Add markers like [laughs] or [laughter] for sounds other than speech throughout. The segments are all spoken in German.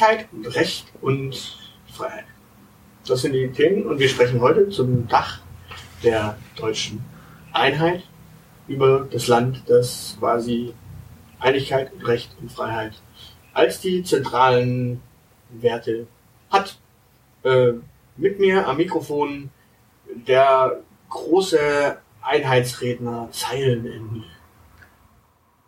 Einigkeit, Recht und Freiheit. Das sind die Themen und wir sprechen heute zum Dach der deutschen Einheit über das Land, das quasi Einigkeit, Recht und Freiheit als die zentralen Werte hat. Äh, mit mir am Mikrofon der große Einheitsredner Zeilenende.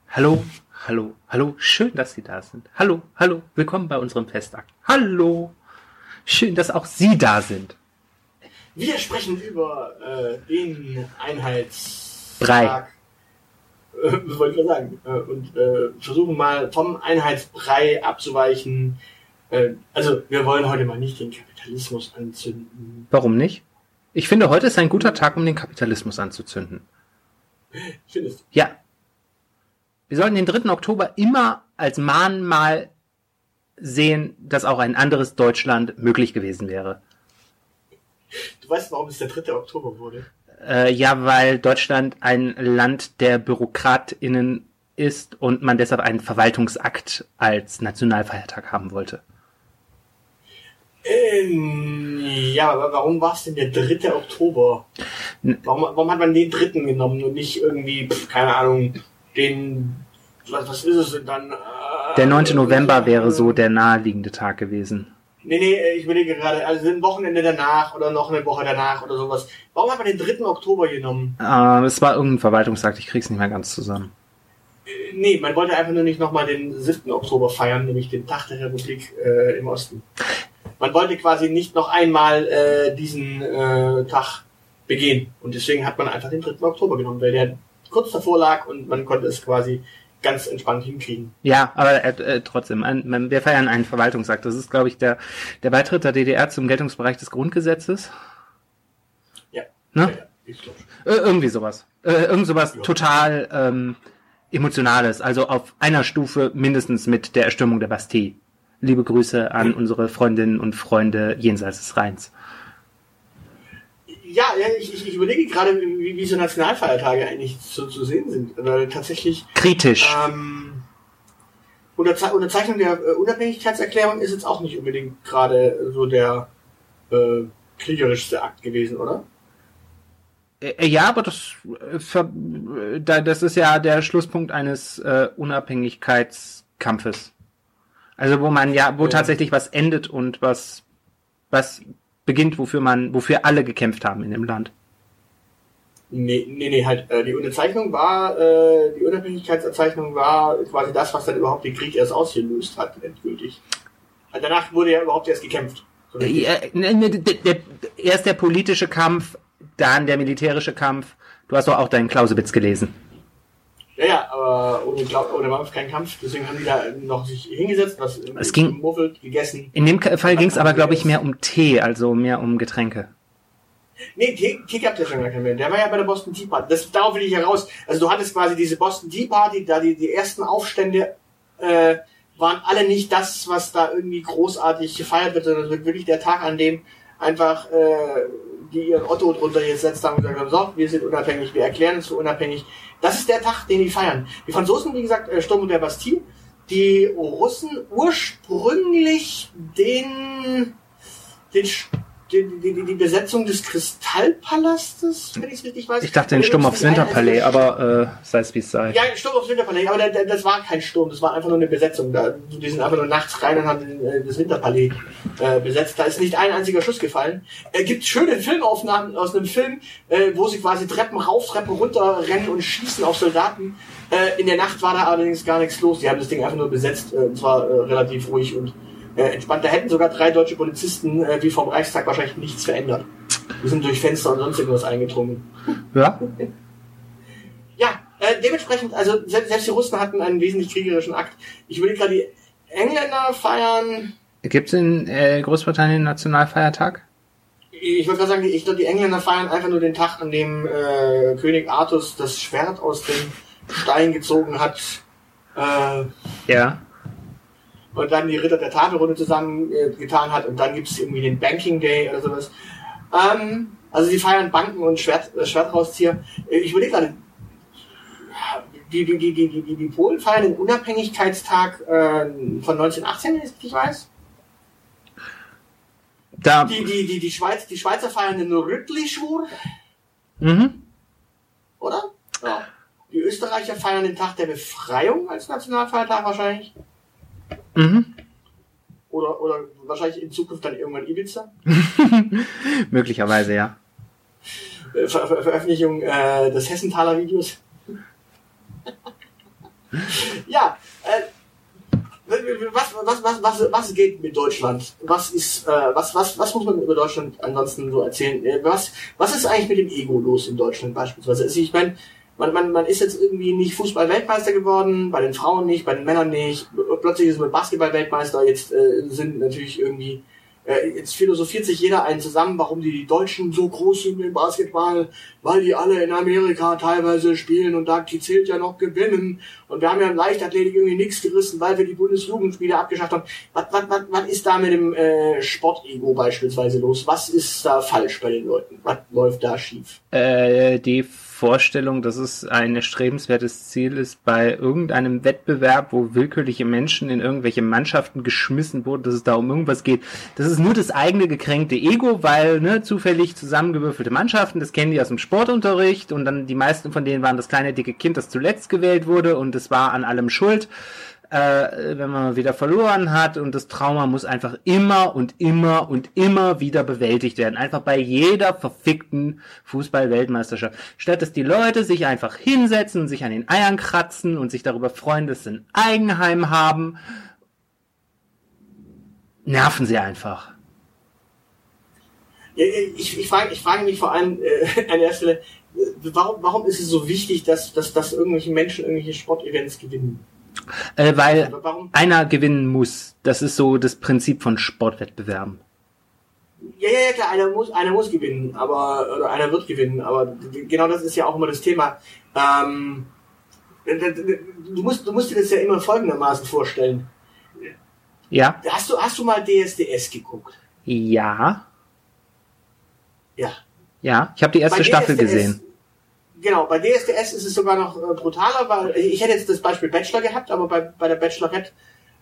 Hallo, hallo, hallo, schön, dass Sie da sind. Hallo, hallo, willkommen bei unserem Festakt. Hallo, schön, dass auch Sie da sind. Wir sprechen über äh, den Einheitstag. Brei. Äh, was wollte ich mal sagen? Äh, und äh, versuchen mal vom Einheitsbrei abzuweichen. Äh, also wir wollen heute mal nicht den Kapitalismus anzünden. Warum nicht? Ich finde, heute ist ein guter Tag, um den Kapitalismus anzuzünden. Findest du? Ja. Wir sollten den 3. Oktober immer als Mahnmal sehen, dass auch ein anderes Deutschland möglich gewesen wäre. Du weißt, warum es der 3. Oktober wurde? Äh, ja, weil Deutschland ein Land der BürokratInnen ist und man deshalb einen Verwaltungsakt als Nationalfeiertag haben wollte. Ähm, ja, aber warum war es denn der 3. Oktober? Warum, warum hat man den dritten genommen und nicht irgendwie, keine Ahnung, den, was, was ist es denn dann? Äh, Der 9. November wäre so der naheliegende Tag gewesen. Nee, nee, äh, ich überlege gerade, also ein Wochenende danach oder noch eine Woche danach oder sowas. Warum hat man den 3. Oktober genommen? Äh, es war irgendein Verwaltungsakt, ich krieg's nicht mehr ganz zusammen. Äh, Nee, man wollte einfach nur nicht nochmal den 7. Oktober feiern, nämlich den Tag der Republik äh, im Osten. Man wollte quasi nicht noch einmal äh, diesen äh, Tag begehen. Und deswegen hat man einfach den 3. Oktober genommen, weil der kurz davor lag und man konnte es quasi ganz entspannt hinkriegen. Ja, aber äh, äh, trotzdem, ein, wir feiern einen Verwaltungsakt. Das ist, glaube ich, der, der Beitritt der DDR zum Geltungsbereich des Grundgesetzes. Ja. Ne? Ja, ja, ich. Äh, irgendwie sowas. Äh, irgend sowas Ja. total ähm, Emotionales. Also auf einer Stufe mindestens mit der Erstürmung der Bastille. Liebe Grüße an unsere Freundinnen und Freunde jenseits des Rheins. Ja, ich, ich, ich überlege gerade, wie, wie so Nationalfeiertage eigentlich so zu sehen sind. Weil tatsächlich Kritisch. Ähm, Unterze Unterzeichnung der äh, Unabhängigkeitserklärung ist jetzt auch nicht unbedingt gerade so der äh, kriegerischste Akt gewesen, oder? Äh, Ja, aber das, äh, äh, das ist ja der Schlusspunkt eines äh, Unabhängigkeitskampfes. Also wo man ja, wo Ja. tatsächlich was endet und was, was beginnt, wofür man, wofür alle gekämpft haben in dem Land. Nee, nee, nee, halt, äh, die Unterzeichnung war, äh, die Unabhängigkeitserzeichnung war quasi das, was dann überhaupt den Krieg erst ausgelöst hat, endgültig. Also danach wurde ja überhaupt erst gekämpft. So. Ja, ne, ne, der, der, erst der politische Kampf, dann der militärische Kampf. Du hast doch auch deinen Clausewitz gelesen. Ja, ja, aber ohne, Glau- ohne Kampf kein Kampf, deswegen haben die da noch sich hingesetzt, was Es ging- gemuffelt, gegessen. In dem Fall ging es aber, glaube ich, mehr um Tee, also mehr um Getränke. Nee, Tee, Tee gab ja schon gar keinen mehr. Der war ja bei der Boston Tea Party. Das, darauf will ich heraus. Also du hattest quasi diese Boston Tea Party, da die, die ersten Aufstände äh, waren alle nicht das, was da irgendwie großartig gefeiert wird, sondern es wird wirklich der Tag, an dem einfach äh, die ihren Otto drunter gesetzt haben und gesagt haben, so, wir sind unabhängig, wir erklären uns für unabhängig. Das ist der Tag, den die feiern. Die Franzosen, wie gesagt, äh, Sturm der Bastille. Die Russen ursprünglich den, den die, die, die Besetzung des Kristallpalastes, wenn ich es richtig weiß. Ich dachte den Sturm aufs Winterpalais, aber äh, sei es wie es sei. Ja, Sturm aufs Winterpalais, aber da, da, das war kein Sturm, das war einfach nur eine Besetzung. Da, die sind einfach nur nachts rein und haben äh, das Winterpalais äh, besetzt. Da ist nicht ein einziger Schuss gefallen. Es gibt schöne Filmaufnahmen aus einem Film, äh, wo sie quasi Treppen rauf, Treppen runter rennen und schießen auf Soldaten. Äh, in der Nacht war da allerdings gar nichts los. Die haben das Ding einfach nur besetzt, äh, und zwar äh, relativ ruhig und äh, entspannt. Da hätten sogar drei deutsche Polizisten äh, wie vom Reichstag wahrscheinlich nichts verändert. Die sind durch Fenster und sonst irgendwas eingedrungen. Ja? Ja, äh, dementsprechend, also selbst, selbst die Russen hatten einen wesentlich kriegerischen Akt. Ich würde gerade die Engländer feiern. Gibt es in äh, Großbritannien einen Nationalfeiertag? Ich würde gerade sagen, ich glaube, die Engländer feiern einfach nur den Tag, an dem äh, König Artus das Schwert aus dem Stein gezogen hat. Äh, Ja. Und dann die Ritter der Tafelrunde zusammen äh, getan hat und dann gibt es irgendwie den Banking Day oder sowas. Ähm, also sie feiern Banken und Schwert, äh, Schwertrauszieher. Äh, Ich überlege gerade, die, die, die, die, die, die, Polen feiern den Unabhängigkeitstag äh, von 1918, wenn ich weiß. Da. Die, die, die, die, Schweiz, die Schweizer feiern den Rüttli-Schwur, Mhm. oder? Ja. Die Österreicher feiern den Tag der Befreiung als Nationalfeiertag wahrscheinlich. Mhm. Oder, oder wahrscheinlich in Zukunft dann irgendwann Ibiza. [laughs] Möglicherweise, ja. Äh, Ver Ver Veröffentlichung äh, des Hessenthaler Videos. [laughs] ja, äh, was, was, was, was, was geht mit Deutschland? Was ist, äh, was, was, was muss man über Deutschland ansonsten so erzählen? Äh, Was, was ist eigentlich mit dem Ego los in Deutschland beispielsweise? Also ich meine, man, man, man ist jetzt irgendwie nicht Fußball-Weltmeister geworden, bei den Frauen nicht, bei den Männern nicht. Plötzlich ist man Basketball-Weltmeister. Jetzt äh, sind natürlich irgendwie äh, jetzt philosophiert sich jeder einen zusammen, warum die Deutschen so groß sind im Basketball, weil die alle in Amerika teilweise spielen und da die zählt ja noch gewinnen. Und wir haben ja in Leichtathletik irgendwie nichts gerissen, weil wir die Bundesjugendspiele abgeschafft haben. Was, was, was, was ist da mit dem äh, Sportego beispielsweise los? Was ist da falsch bei den Leuten? Was läuft da schief? Äh, die Vorstellung, dass es ein erstrebenswertes Ziel ist, bei irgendeinem Wettbewerb, wo willkürliche Menschen in irgendwelche Mannschaften geschmissen wurden, dass es da um irgendwas geht. Das ist nur das eigene gekränkte Ego, weil ne, zufällig zusammengewürfelte Mannschaften, das kennen die aus dem Sportunterricht und dann die meisten von denen waren das kleine dicke Kind, das zuletzt gewählt wurde und es war an allem schuld äh, wenn man wieder verloren hat und das Trauma muss einfach immer und immer und immer wieder bewältigt werden. Einfach bei jeder verfickten Fußball-Weltmeisterschaft. Statt dass die Leute sich einfach hinsetzen, sich an den Eiern kratzen und sich darüber freuen, dass sie ein Eigenheim haben, nerven sie einfach. Ich, ich, frage, ich frage mich vor allem äh, [laughs] an der Stelle, äh, warum, warum ist es so wichtig, dass, dass, dass irgendwelche Menschen irgendwelche Sportevents gewinnen? Äh, weil warum? einer gewinnen muss. Das ist so das Prinzip von Sportwettbewerben. Ja, ja, ja, klar, einer muss, einer muss gewinnen, aber, oder einer wird gewinnen, aber genau das ist ja auch immer das Thema. Ähm, du musst, du musst dir das ja immer folgendermaßen vorstellen. Ja? Hast du, hast du mal DSDS geguckt? Ja. Ja. Ja. Ich habe die erste Staffel DSDS gesehen. Genau, bei DSDS ist es sogar noch äh, brutaler, weil ich hätte jetzt das Beispiel Bachelor gehabt, aber bei, bei der Bachelorette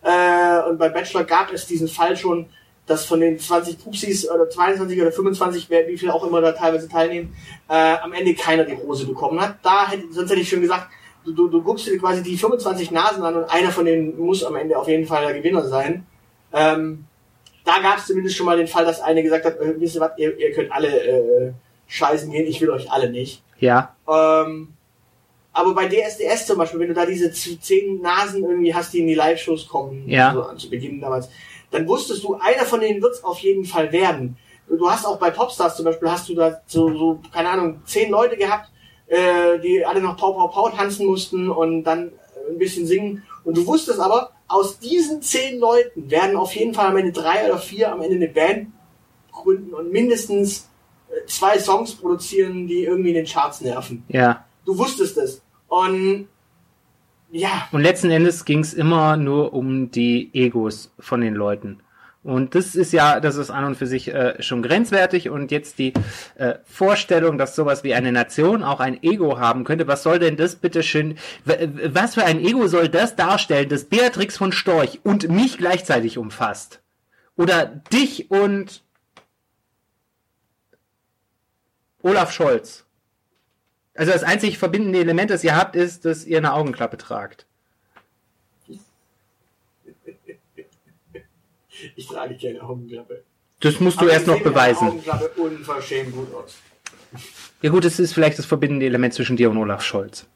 äh, und bei Bachelor gab es diesen Fall schon, dass von den 20 Pupsis oder 22 oder 25, wer, wie viel auch immer da teilweise teilnehmen, äh, am Ende keiner die Rose bekommen hat. Da hätte, sonst hätte ich schon gesagt, du, du, du guckst dir quasi die 25 Nasen an und einer von denen muss am Ende auf jeden Fall der Gewinner sein. Ähm, da gab es zumindest schon mal den Fall, dass eine gesagt hat, äh, wisst ihr was, ihr, ihr könnt alle äh, scheißen gehen, ich will euch alle nicht. Ja. Ähm, aber bei DSDS zum Beispiel, wenn du da diese zehn Nasen irgendwie hast, die in die Live-Shows kommen, Ja. so zu Beginn damals, dann wusstest du, einer von denen wird's auf jeden Fall werden. Du hast auch bei Popstars zum Beispiel, hast du da so, so keine Ahnung, zehn Leute gehabt, äh, die alle noch Pau Pau Pau tanzen mussten und dann ein bisschen singen. Und du wusstest aber, aus diesen zehn Leuten werden auf jeden Fall am Ende drei oder vier am Ende eine Band gründen und mindestens zwei Songs produzieren, die irgendwie in den Charts nerven. Ja. Du wusstest es. Und ja, Und letzten Endes ging es immer nur um die Egos von den Leuten. Und das ist ja, das ist an und für sich äh, schon grenzwertig. Und jetzt die äh, Vorstellung, dass sowas wie eine Nation auch ein Ego haben könnte. Was soll denn das bitte schön, was für ein Ego soll das darstellen, dass Beatrix von Storch und mich gleichzeitig umfasst? Oder dich und Olaf Scholz. Also das einzig verbindende Element, das ihr habt, ist, dass ihr eine Augenklappe tragt. Ich trage keine Augenklappe. Das musst du Aber erst noch beweisen. Augenklappe unverschämt gut aus. Ja gut, es ist vielleicht das verbindende Element zwischen dir und Olaf Scholz.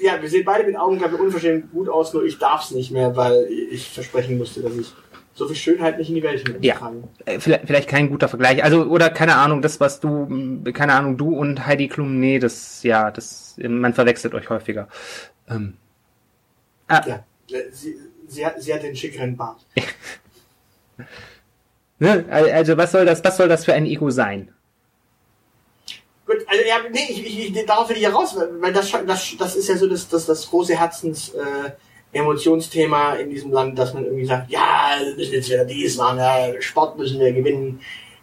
Ja, wir sehen beide mit Augenklappe unverschämt gut aus, nur ich darf es nicht mehr, weil ich versprechen musste, dass ich so viel Schönheit nicht in die Welt Ja. trage. Äh, Vielleicht, vielleicht kein guter Vergleich. Also, oder keine Ahnung, das, was du, keine Ahnung, du und Heidi Klum, nee, das, ja, das, man verwechselt euch häufiger. Ähm, ah, Ja, sie, sie, hat, sie hat den schickeren Bart. [laughs] ne? Also, was soll das, was soll das für ein Ego sein? Gut, also ja, nee, ich, ich, ich, darauf will ich ja raus, weil das, das, das ist ja so das, das, das große Herzens äh, Emotionsthema in diesem Land, dass man irgendwie sagt, ja, wir müssen jetzt wieder dies machen, ja, Sport müssen wir gewinnen.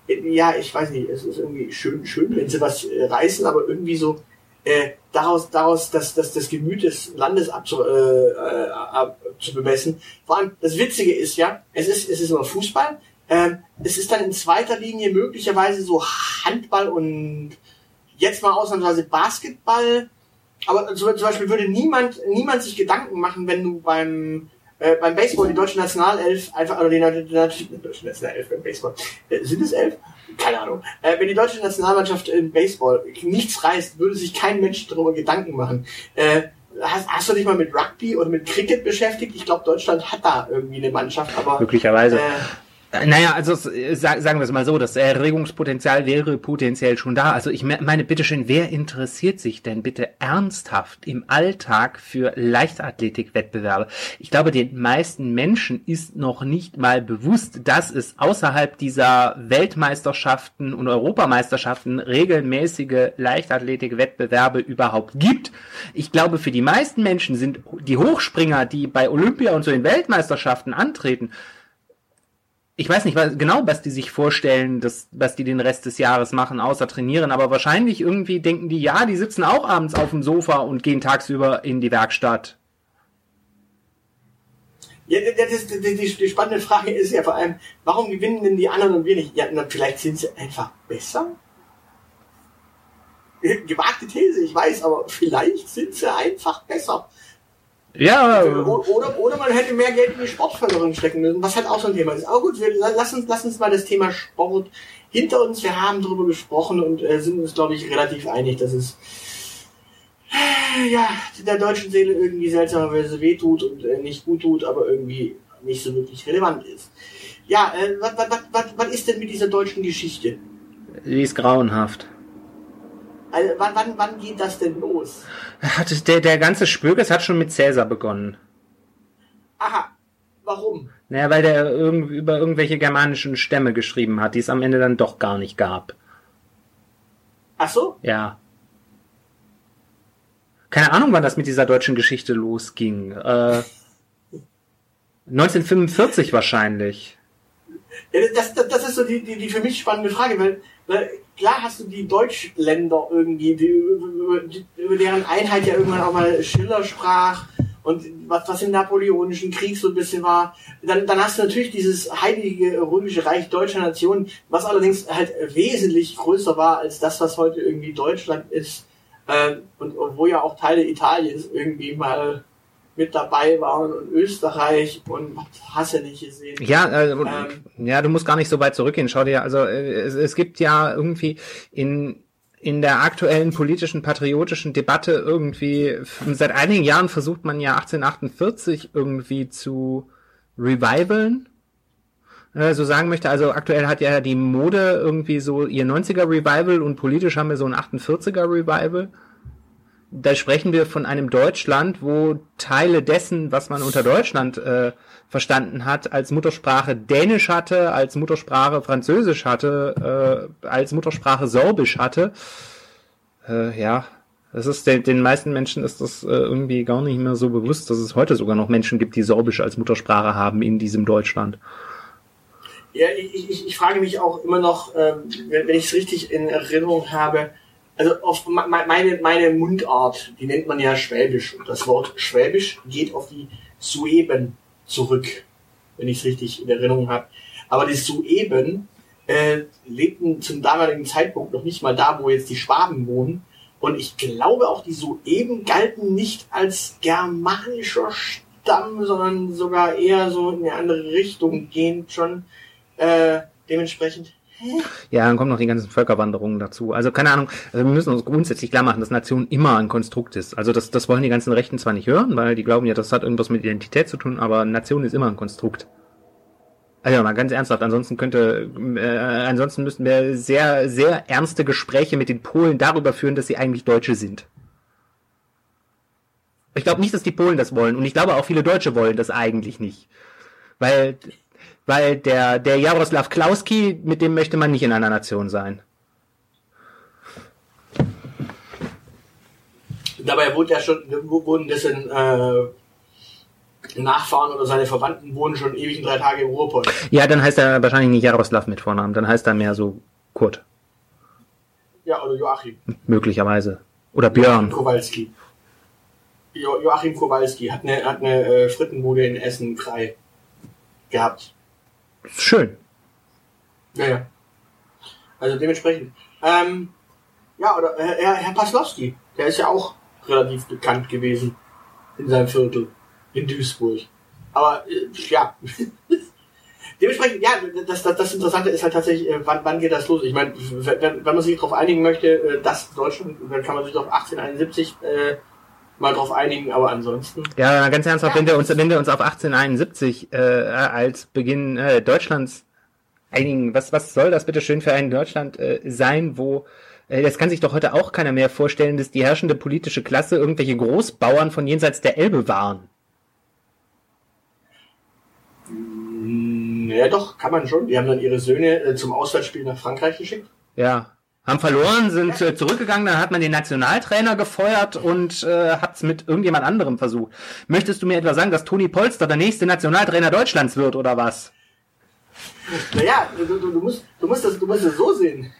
Ja, ich weiß nicht, es ist irgendwie schön, schön, wenn sie was äh, reißen, aber irgendwie so äh, daraus, daraus das, das, das Gemüt des Landes abzu, äh, äh, ab, zu bemessen. Vor allem, das Witzige ist ja, es ist, es ist nur Fußball, ähm, es ist dann in zweiter Linie möglicherweise so Handball und jetzt mal ausnahmsweise Basketball. Aber zum Beispiel würde niemand, niemand sich Gedanken machen, wenn du beim, äh, beim Baseball die deutsche Nationalelf einfach, oder die, die, die, die deutsche Nationalelf beim Baseball, äh, sind es elf? Keine Ahnung. Äh, wenn die deutsche Nationalmannschaft im Baseball nichts reißt, würde sich kein Mensch darüber Gedanken machen. Äh, hast, hast du dich mal mit Rugby oder mit Cricket beschäftigt? Ich glaube, Deutschland hat da irgendwie eine Mannschaft, aber Möglicherweise. äh, Naja, also äh, sag- sagen wir es mal so, das Erregungspotenzial wäre potenziell schon da. Also ich me- meine, bitteschön, wer interessiert sich denn bitte ernsthaft im Alltag für Leichtathletikwettbewerbe? Ich glaube, den meisten Menschen ist noch nicht mal bewusst, dass es außerhalb dieser Weltmeisterschaften und Europameisterschaften regelmäßige Leichtathletikwettbewerbe überhaupt gibt. Ich glaube, für die meisten Menschen sind die Hochspringer, die bei Olympia und so den Weltmeisterschaften antreten, ich weiß nicht was, genau, was die sich vorstellen, dass, was die den Rest des Jahres machen, außer trainieren, aber wahrscheinlich irgendwie denken die, ja, die sitzen auch abends auf dem Sofa und gehen tagsüber in die Werkstatt. Ja, das ist, die, die, die spannende Frage ist ja vor allem, warum gewinnen denn die anderen und wir nicht? Ja, na, vielleicht sind sie einfach besser? Gewagte These, ich weiß, aber vielleicht sind sie einfach besser. Ja, Oder, oder man hätte mehr Geld in die Sportförderung stecken müssen, was halt auch so ein Thema ist. Aber gut, wir, lass, uns, lass uns mal das Thema Sport hinter uns. Wir haben darüber gesprochen und äh, sind uns, glaube ich, relativ einig, dass es äh, ja, der deutschen Seele irgendwie seltsamerweise wehtut und äh, nicht gut tut, aber irgendwie nicht so wirklich relevant ist. Ja, äh, was, was, was, was ist denn mit dieser deutschen Geschichte? die ist grauenhaft. Also, wann, wann, wann geht das denn los? Hat Der, der ganze Spökes hat schon mit Cäsar begonnen. Aha, warum? Naja, weil der irgendwie über irgendwelche germanischen Stämme geschrieben hat, die es am Ende dann doch gar nicht gab. Ach so? Ja. Keine Ahnung, wann das mit dieser deutschen Geschichte losging. Äh, 1945 wahrscheinlich. Ja, das, das, das ist so die, die, die für mich spannende Frage, weil, weil klar hast du die Deutschländer irgendwie, die, über, deren Einheit ja irgendwann auch mal Schiller sprach und was, was im Napoleonischen Krieg so ein bisschen war. Dann, dann hast du natürlich dieses heilige römische Reich deutscher Nation, was allerdings halt wesentlich größer war als das, was heute irgendwie Deutschland ist. Ähm, und, und wo ja auch Teile Italiens irgendwie mal mit dabei waren und Österreich und hast du nicht gesehen. Ja, äh, Ähm. ja, du musst gar nicht so weit zurückgehen. Schau dir, also äh, es, es gibt ja irgendwie in in der aktuellen politischen patriotischen Debatte irgendwie seit einigen Jahren versucht man ja 1848 irgendwie zu revivalen. Äh, so sagen möchte, also aktuell hat ja die Mode irgendwie so ihr 90er Revival und politisch haben wir so ein 48er Revival. Da sprechen wir von einem Deutschland, wo Teile dessen, was man unter Deutschland äh, verstanden hat, als Muttersprache Dänisch hatte, als Muttersprache Französisch hatte, äh, als Muttersprache Sorbisch hatte. Äh, ja, das ist den, den meisten Menschen ist das äh, irgendwie gar nicht mehr so bewusst, dass es heute sogar noch Menschen gibt, die Sorbisch als Muttersprache haben in diesem Deutschland. Ja, ich, ich, ich frage mich auch immer noch, ähm, wenn, wenn ich es richtig in Erinnerung habe, also auf me- me- meine, meine Mundart, die nennt man ja Schwäbisch. Und das Wort Schwäbisch geht auf die Sueben zurück, wenn ich es richtig in Erinnerung habe. Aber die Sueben äh, lebten zum damaligen Zeitpunkt noch nicht mal da, wo jetzt die Schwaben wohnen. Und ich glaube auch, die Sueben galten nicht als germanischer Stamm, sondern sogar eher so in eine andere Richtung gehend schon. Äh, dementsprechend. Ja, dann kommen noch die ganzen Völkerwanderungen dazu. Also keine Ahnung, also wir müssen uns grundsätzlich klar machen, dass Nation immer ein Konstrukt ist. Also das, das wollen die ganzen Rechten zwar nicht hören, weil die glauben ja, das hat irgendwas mit Identität zu tun, aber Nation ist immer ein Konstrukt. Also mal ganz ernsthaft, ansonsten könnte, äh, ansonsten müssten wir sehr, sehr ernste Gespräche mit den Polen darüber führen, dass sie eigentlich Deutsche sind. Ich glaube nicht, dass die Polen das wollen und ich glaube auch viele Deutsche wollen das eigentlich nicht. Weil, weil der, der Jaroslav Klauski, mit dem möchte man nicht in einer Nation sein. Dabei wurde ja schon, wurden dessen äh, Nachfahren oder seine Verwandten wohnen schon ewig in drei Tage im Ruhrpott. Ja, dann heißt er wahrscheinlich nicht Jaroslav mit Vornamen, dann heißt er mehr so Kurt. Ja, oder Joachim. Möglicherweise. Oder Björn. Kowalski. Jo Joachim Kowalski hat eine, hat eine äh, Frittenbude in Essen frei gehabt. Schön. Ja, ja. Also dementsprechend. Ähm, ja, oder äh, Herr, Herr Paslowski, der ist ja auch relativ bekannt gewesen in seinem Viertel in Duisburg. Aber äh, ja. [laughs] Dementsprechend, ja, das, das, das Interessante ist halt tatsächlich, äh, wann, wann geht das los? Ich meine, wenn, wenn man sich darauf einigen möchte, äh, dass Deutschland, dann kann man sich auf 1871 äh, mal drauf einigen, aber ansonsten. Ja, ganz ernsthaft, wenn wir uns, wenn wir uns auf 1871 äh, als Beginn äh, Deutschlands einigen, was, was soll das bitte schön für ein Deutschland äh, sein, wo äh, das kann sich doch heute auch keiner mehr vorstellen, dass die herrschende politische Klasse irgendwelche Großbauern von jenseits der Elbe waren. Ja, doch, kann man schon. Die haben dann ihre Söhne äh, zum Auswärtsspiel nach Frankreich geschickt. Ja. Haben verloren, sind. Äh, zurückgegangen, dann hat man den Nationaltrainer gefeuert und äh, hat es mit irgendjemand anderem versucht. Möchtest du mir etwa sagen, dass Toni Polster der nächste Nationaltrainer Deutschlands wird oder was? Naja, du, du, du, musst, du, musst das, du musst das so sehen.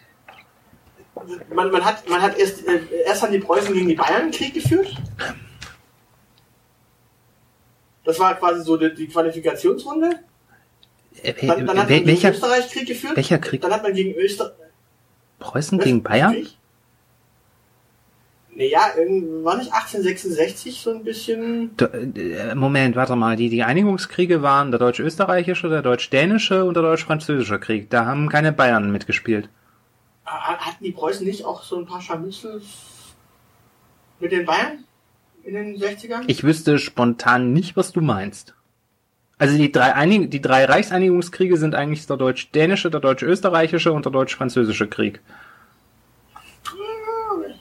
Man, man, hat, man hat erst, äh, erst haben die Preußen gegen die Bayern Krieg geführt. Das war quasi so die, die Qualifikationsrunde. Äh, dann, dann hat man welcher, gegen Österreich Krieg geführt. Welcher Krieg? Dann hat man gegen Österreich. Preußen gegen Bayern? Naja, war nicht 1866 so ein bisschen. Äh, Moment, warte mal. Die, die Einigungskriege waren der deutsch-österreichische, der deutsch-dänische und der deutsch-französische Krieg. Da haben keine Bayern mitgespielt. Hatten die Preußen nicht auch so ein paar Scharmützel mit den Bayern in den 60ern? Ich wüsste spontan nicht, was du meinst. Also die drei, Einig die drei Reichseinigungskriege sind eigentlich der deutsch-dänische, der deutsch-österreichische und der deutsch-französische Krieg.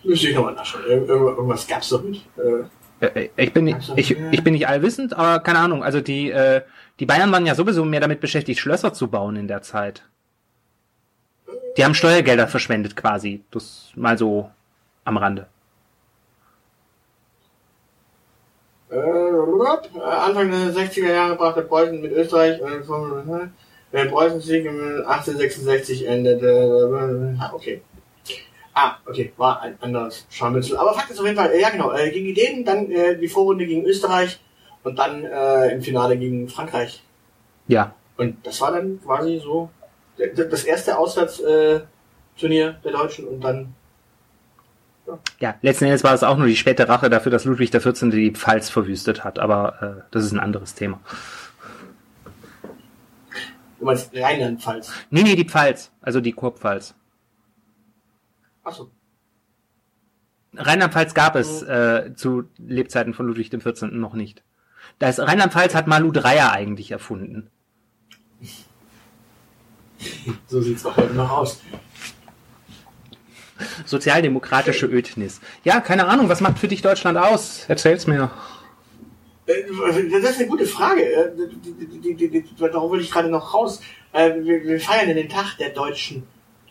Müsste ich nochmal nachschauen. Irgendwas gab's doch nicht. Äh, äh ich bin, nicht, ich, ich bin nicht allwissend, aber keine Ahnung. Also die, äh, die Bayern waren ja sowieso mehr damit beschäftigt, Schlösser zu bauen in der Zeit. Die haben Steuergelder verschwendet quasi. Das mal so am Rande. Äh, Anfang der 60er Jahre brachte Preußen mit Österreich der Preußen-Sieg 1866 endete. Okay. Ah, okay, war ein anderes Scharmützel. Aber Fakt ist auf jeden Fall, ja genau, äh, gegen Ideen, dann äh, die Vorrunde gegen Österreich und dann äh, im Finale gegen Frankreich. Ja. Und das war dann quasi so das erste Auswärtsturnier äh, der Deutschen und dann ja, letzten Endes war es auch nur die späte Rache dafür, dass Ludwig XIV. die Pfalz verwüstet hat, aber äh, das ist ein anderes Thema. Du meinst Rheinland-Pfalz? Nee, nee, die Pfalz, also die Kurpfalz. Achso. Rheinland-Pfalz gab es äh, zu Lebzeiten von Ludwig XIV. noch nicht. Das Rheinland-Pfalz hat Malu Dreyer eigentlich erfunden. [laughs] So sieht's auch heute noch aus. Sozialdemokratische Ödnis. Ja, keine Ahnung, was macht für dich Deutschland aus? Erzähl's mir. Äh, das ist eine gute Frage. Äh, darauf will ich gerade noch raus. Äh, wir feiern den Tag der deutschen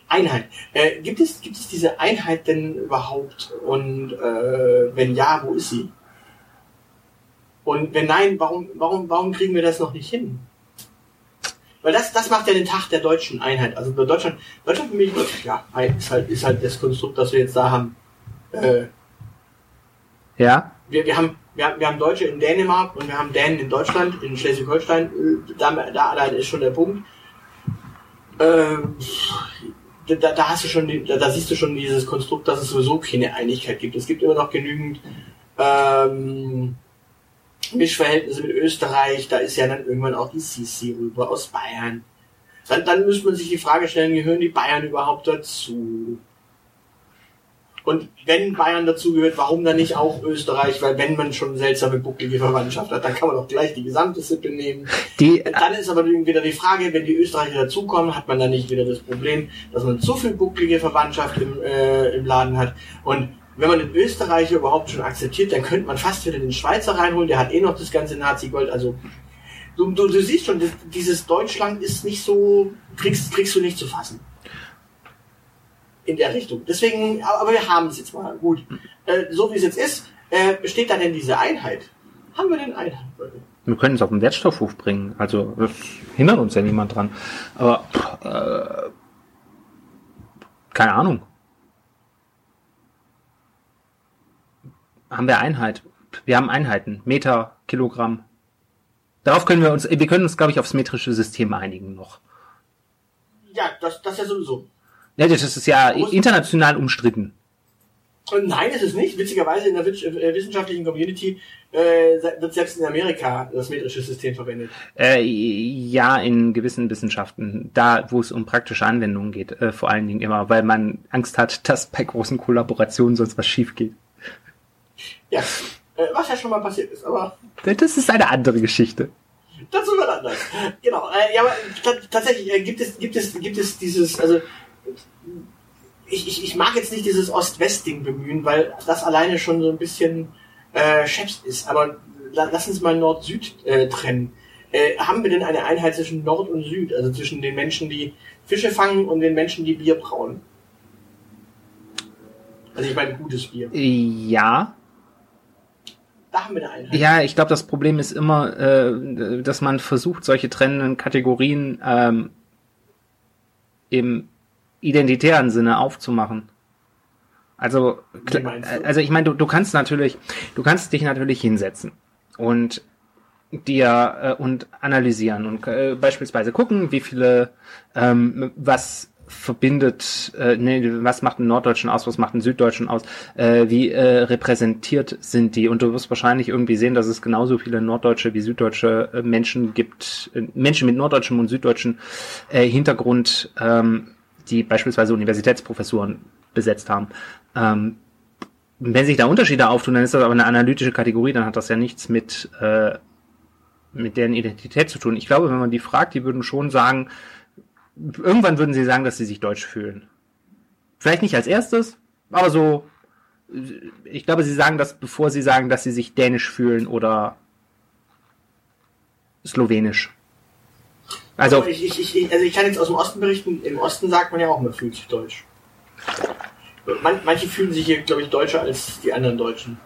Einheit. Gibt es, gibt es diese Einheit denn überhaupt? Und wenn ja, wo ist sie? Und wenn nein, warum, warum, warum kriegen wir das noch nicht hin? Weil das, das macht ja den Tag der deutschen Einheit. Also Deutschland, Deutschland für mich, ja, ist halt, ist halt das Konstrukt, das wir jetzt da haben. Äh, ja. Wir, wir haben, wir haben, wir haben Deutsche in Dänemark und wir haben Dänen in Deutschland, in Schleswig-Holstein. Äh, da, da allein ist schon der Punkt. Ähm, da, da hast du schon, da, da siehst du schon dieses Konstrukt, dass es sowieso keine Einigkeit gibt. Es gibt immer noch genügend ähm, Mischverhältnisse mit Österreich. Da ist ja dann irgendwann auch die Sisi rüber aus Bayern. Dann, dann müsste man sich die Frage stellen, gehören die Bayern überhaupt dazu? Und wenn Bayern dazugehört, warum dann nicht auch Österreich? Weil wenn man schon seltsame bucklige Verwandtschaft hat, dann kann man doch gleich die gesamte Sippe nehmen. Die, dann ist aber wieder die Frage, wenn die Österreicher dazukommen, hat man dann nicht wieder das Problem, dass man zu viel bucklige Verwandtschaft im, äh, im Laden hat. Und wenn man den Österreicher überhaupt schon akzeptiert, dann könnte man fast wieder den Schweizer reinholen, der hat eh noch das ganze Nazi-Gold. Also du, du, du siehst schon, dieses Deutschland ist nicht so, kriegst, kriegst du nicht zu fassen in der Richtung. Deswegen, aber wir haben es jetzt mal. Gut. Äh, so wie es jetzt ist, äh, besteht da denn diese Einheit? Haben wir denn Einheit? Wir können es auf den Wertstoffhof bringen. Also das hindert uns ja niemand dran. Aber äh, keine Ahnung. Haben wir Einheit? Wir haben Einheiten. Meter, Kilogramm. Darauf können wir uns, wir können uns, glaube ich, aufs metrische System einigen noch. Ja, das, das ja sowieso. Ja, das ist ja international umstritten. Nein, ist es nicht. Witzigerweise in der äh, wissenschaftlichen Community äh, wird selbst in Amerika das metrische System verwendet. Äh, ja, in gewissen Wissenschaften, da wo es um praktische Anwendungen geht, äh, vor allen Dingen immer, weil man Angst hat, dass bei großen Kollaborationen sonst was schief geht. Ja, äh, was ja schon mal passiert ist, aber... Das ist eine andere Geschichte. Das ist was anderes. Genau. Äh, ja, aber tatsächlich äh, gibt es gibt es gibt es dieses also ich, ich, ich mag jetzt nicht dieses Ost-West-Ding bemühen, weil das alleine schon so ein bisschen äh, Chefs ist. Aber lass uns mal Nord-Süd äh, trennen. Äh, haben wir denn eine Einheit zwischen Nord und Süd, also zwischen den Menschen, die Fische fangen und den Menschen, die Bier brauen? Also ich meine gutes Bier. Ja. Haben wir eine Einheit. Ja, ich glaube, das Problem ist immer, äh, dass man versucht, solche trennenden Kategorien ähm, im identitären Sinne aufzumachen. Also, also ich meine, du, du kannst natürlich, du kannst dich natürlich hinsetzen und dir äh, und analysieren und äh, beispielsweise gucken, wie viele, ähm, was verbindet, äh, nee, was macht einen Norddeutschen aus, was macht einen Süddeutschen aus, äh, wie äh, repräsentiert sind die und du wirst wahrscheinlich irgendwie sehen, dass es genauso viele norddeutsche wie süddeutsche äh, Menschen gibt, äh, Menschen mit norddeutschem und süddeutschen äh, Hintergrund, ähm, die beispielsweise Universitätsprofessuren besetzt haben. Ähm, wenn sich da Unterschiede auftun, dann ist das aber eine analytische Kategorie, dann hat das ja nichts mit, äh, mit deren Identität zu tun. Ich glaube, wenn man die fragt, die würden schon sagen, irgendwann würden sie sagen, dass sie sich deutsch fühlen. Vielleicht nicht als erstes, aber so, ich glaube, sie sagen das, bevor sie sagen, dass sie sich dänisch fühlen oder slowenisch. Also, ich, ich, ich, also ich kann jetzt aus dem Osten berichten, im Osten sagt man ja auch, man fühlt sich deutsch. Man, manche fühlen sich hier, glaube ich, deutscher als die anderen Deutschen.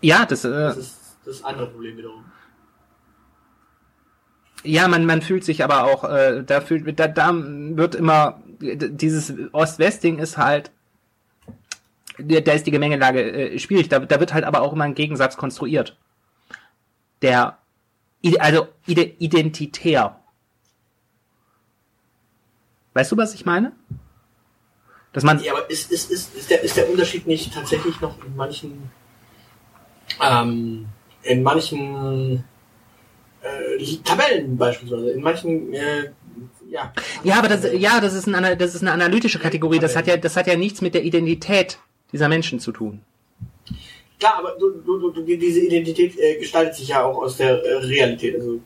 Ja, das, äh, das ist das andere Problem wiederum. Ja, man, man fühlt sich aber auch, äh, da, fühlt, da, da wird immer, dieses Ost-West-Ding ist halt, da ist die Gemengelage äh, schwierig, da, da wird halt aber auch immer ein Gegensatz konstruiert. Der, also identitär Weißt du, was ich meine? Dass man. Ja, aber ist, ist, ist, ist, der, ist der Unterschied nicht tatsächlich noch in manchen, ähm, in manchen äh, Tabellen beispielsweise, in manchen äh, ja. Ja, aber das, ja, das ist, eine, das ist eine analytische Kategorie. Das hat ja, das hat ja nichts mit der Identität dieser Menschen zu tun. Klar, aber du, du, du, diese Identität äh, gestaltet sich ja auch aus der äh, Realität. Also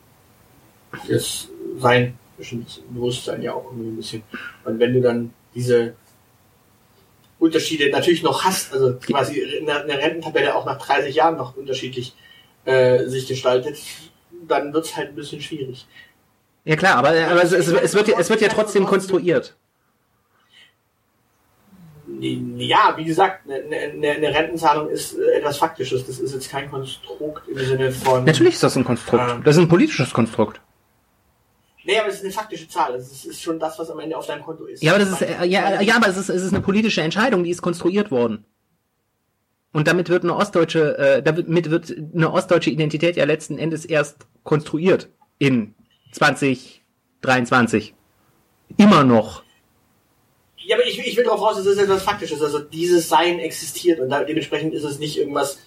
das Sein bestimmtes Bewusstsein ja auch irgendwie ein bisschen. Und wenn du dann diese Unterschiede natürlich noch hast, also quasi in der, Rententabelle auch nach 30 Jahren noch unterschiedlich äh, sich gestaltet, dann wird es halt ein bisschen schwierig. Ja klar, aber, aber es, es, es, wird, es wird ja trotzdem konstruiert. Ja, wie gesagt, eine, eine, eine Rentenzahlung ist äh, etwas Faktisches. Das ist jetzt kein Konstrukt im Sinne von. Natürlich ist das ein Konstrukt. Ähm, das ist ein politisches Konstrukt. Nee, aber es ist eine faktische Zahl. Es ist schon das, was am Ende auf deinem Konto ist. Ja, aber das ist, äh, ja, ja, aber es ist, es ist eine politische Entscheidung, die ist konstruiert worden. Und damit wird eine ostdeutsche, äh, damit wird eine ostdeutsche Identität ja letzten Endes erst konstruiert in 2023. Immer noch. Ja, aber ich, ich will darauf raus, dass es etwas Faktisches. Also dieses Sein existiert und da, dementsprechend ist es nicht irgendwas,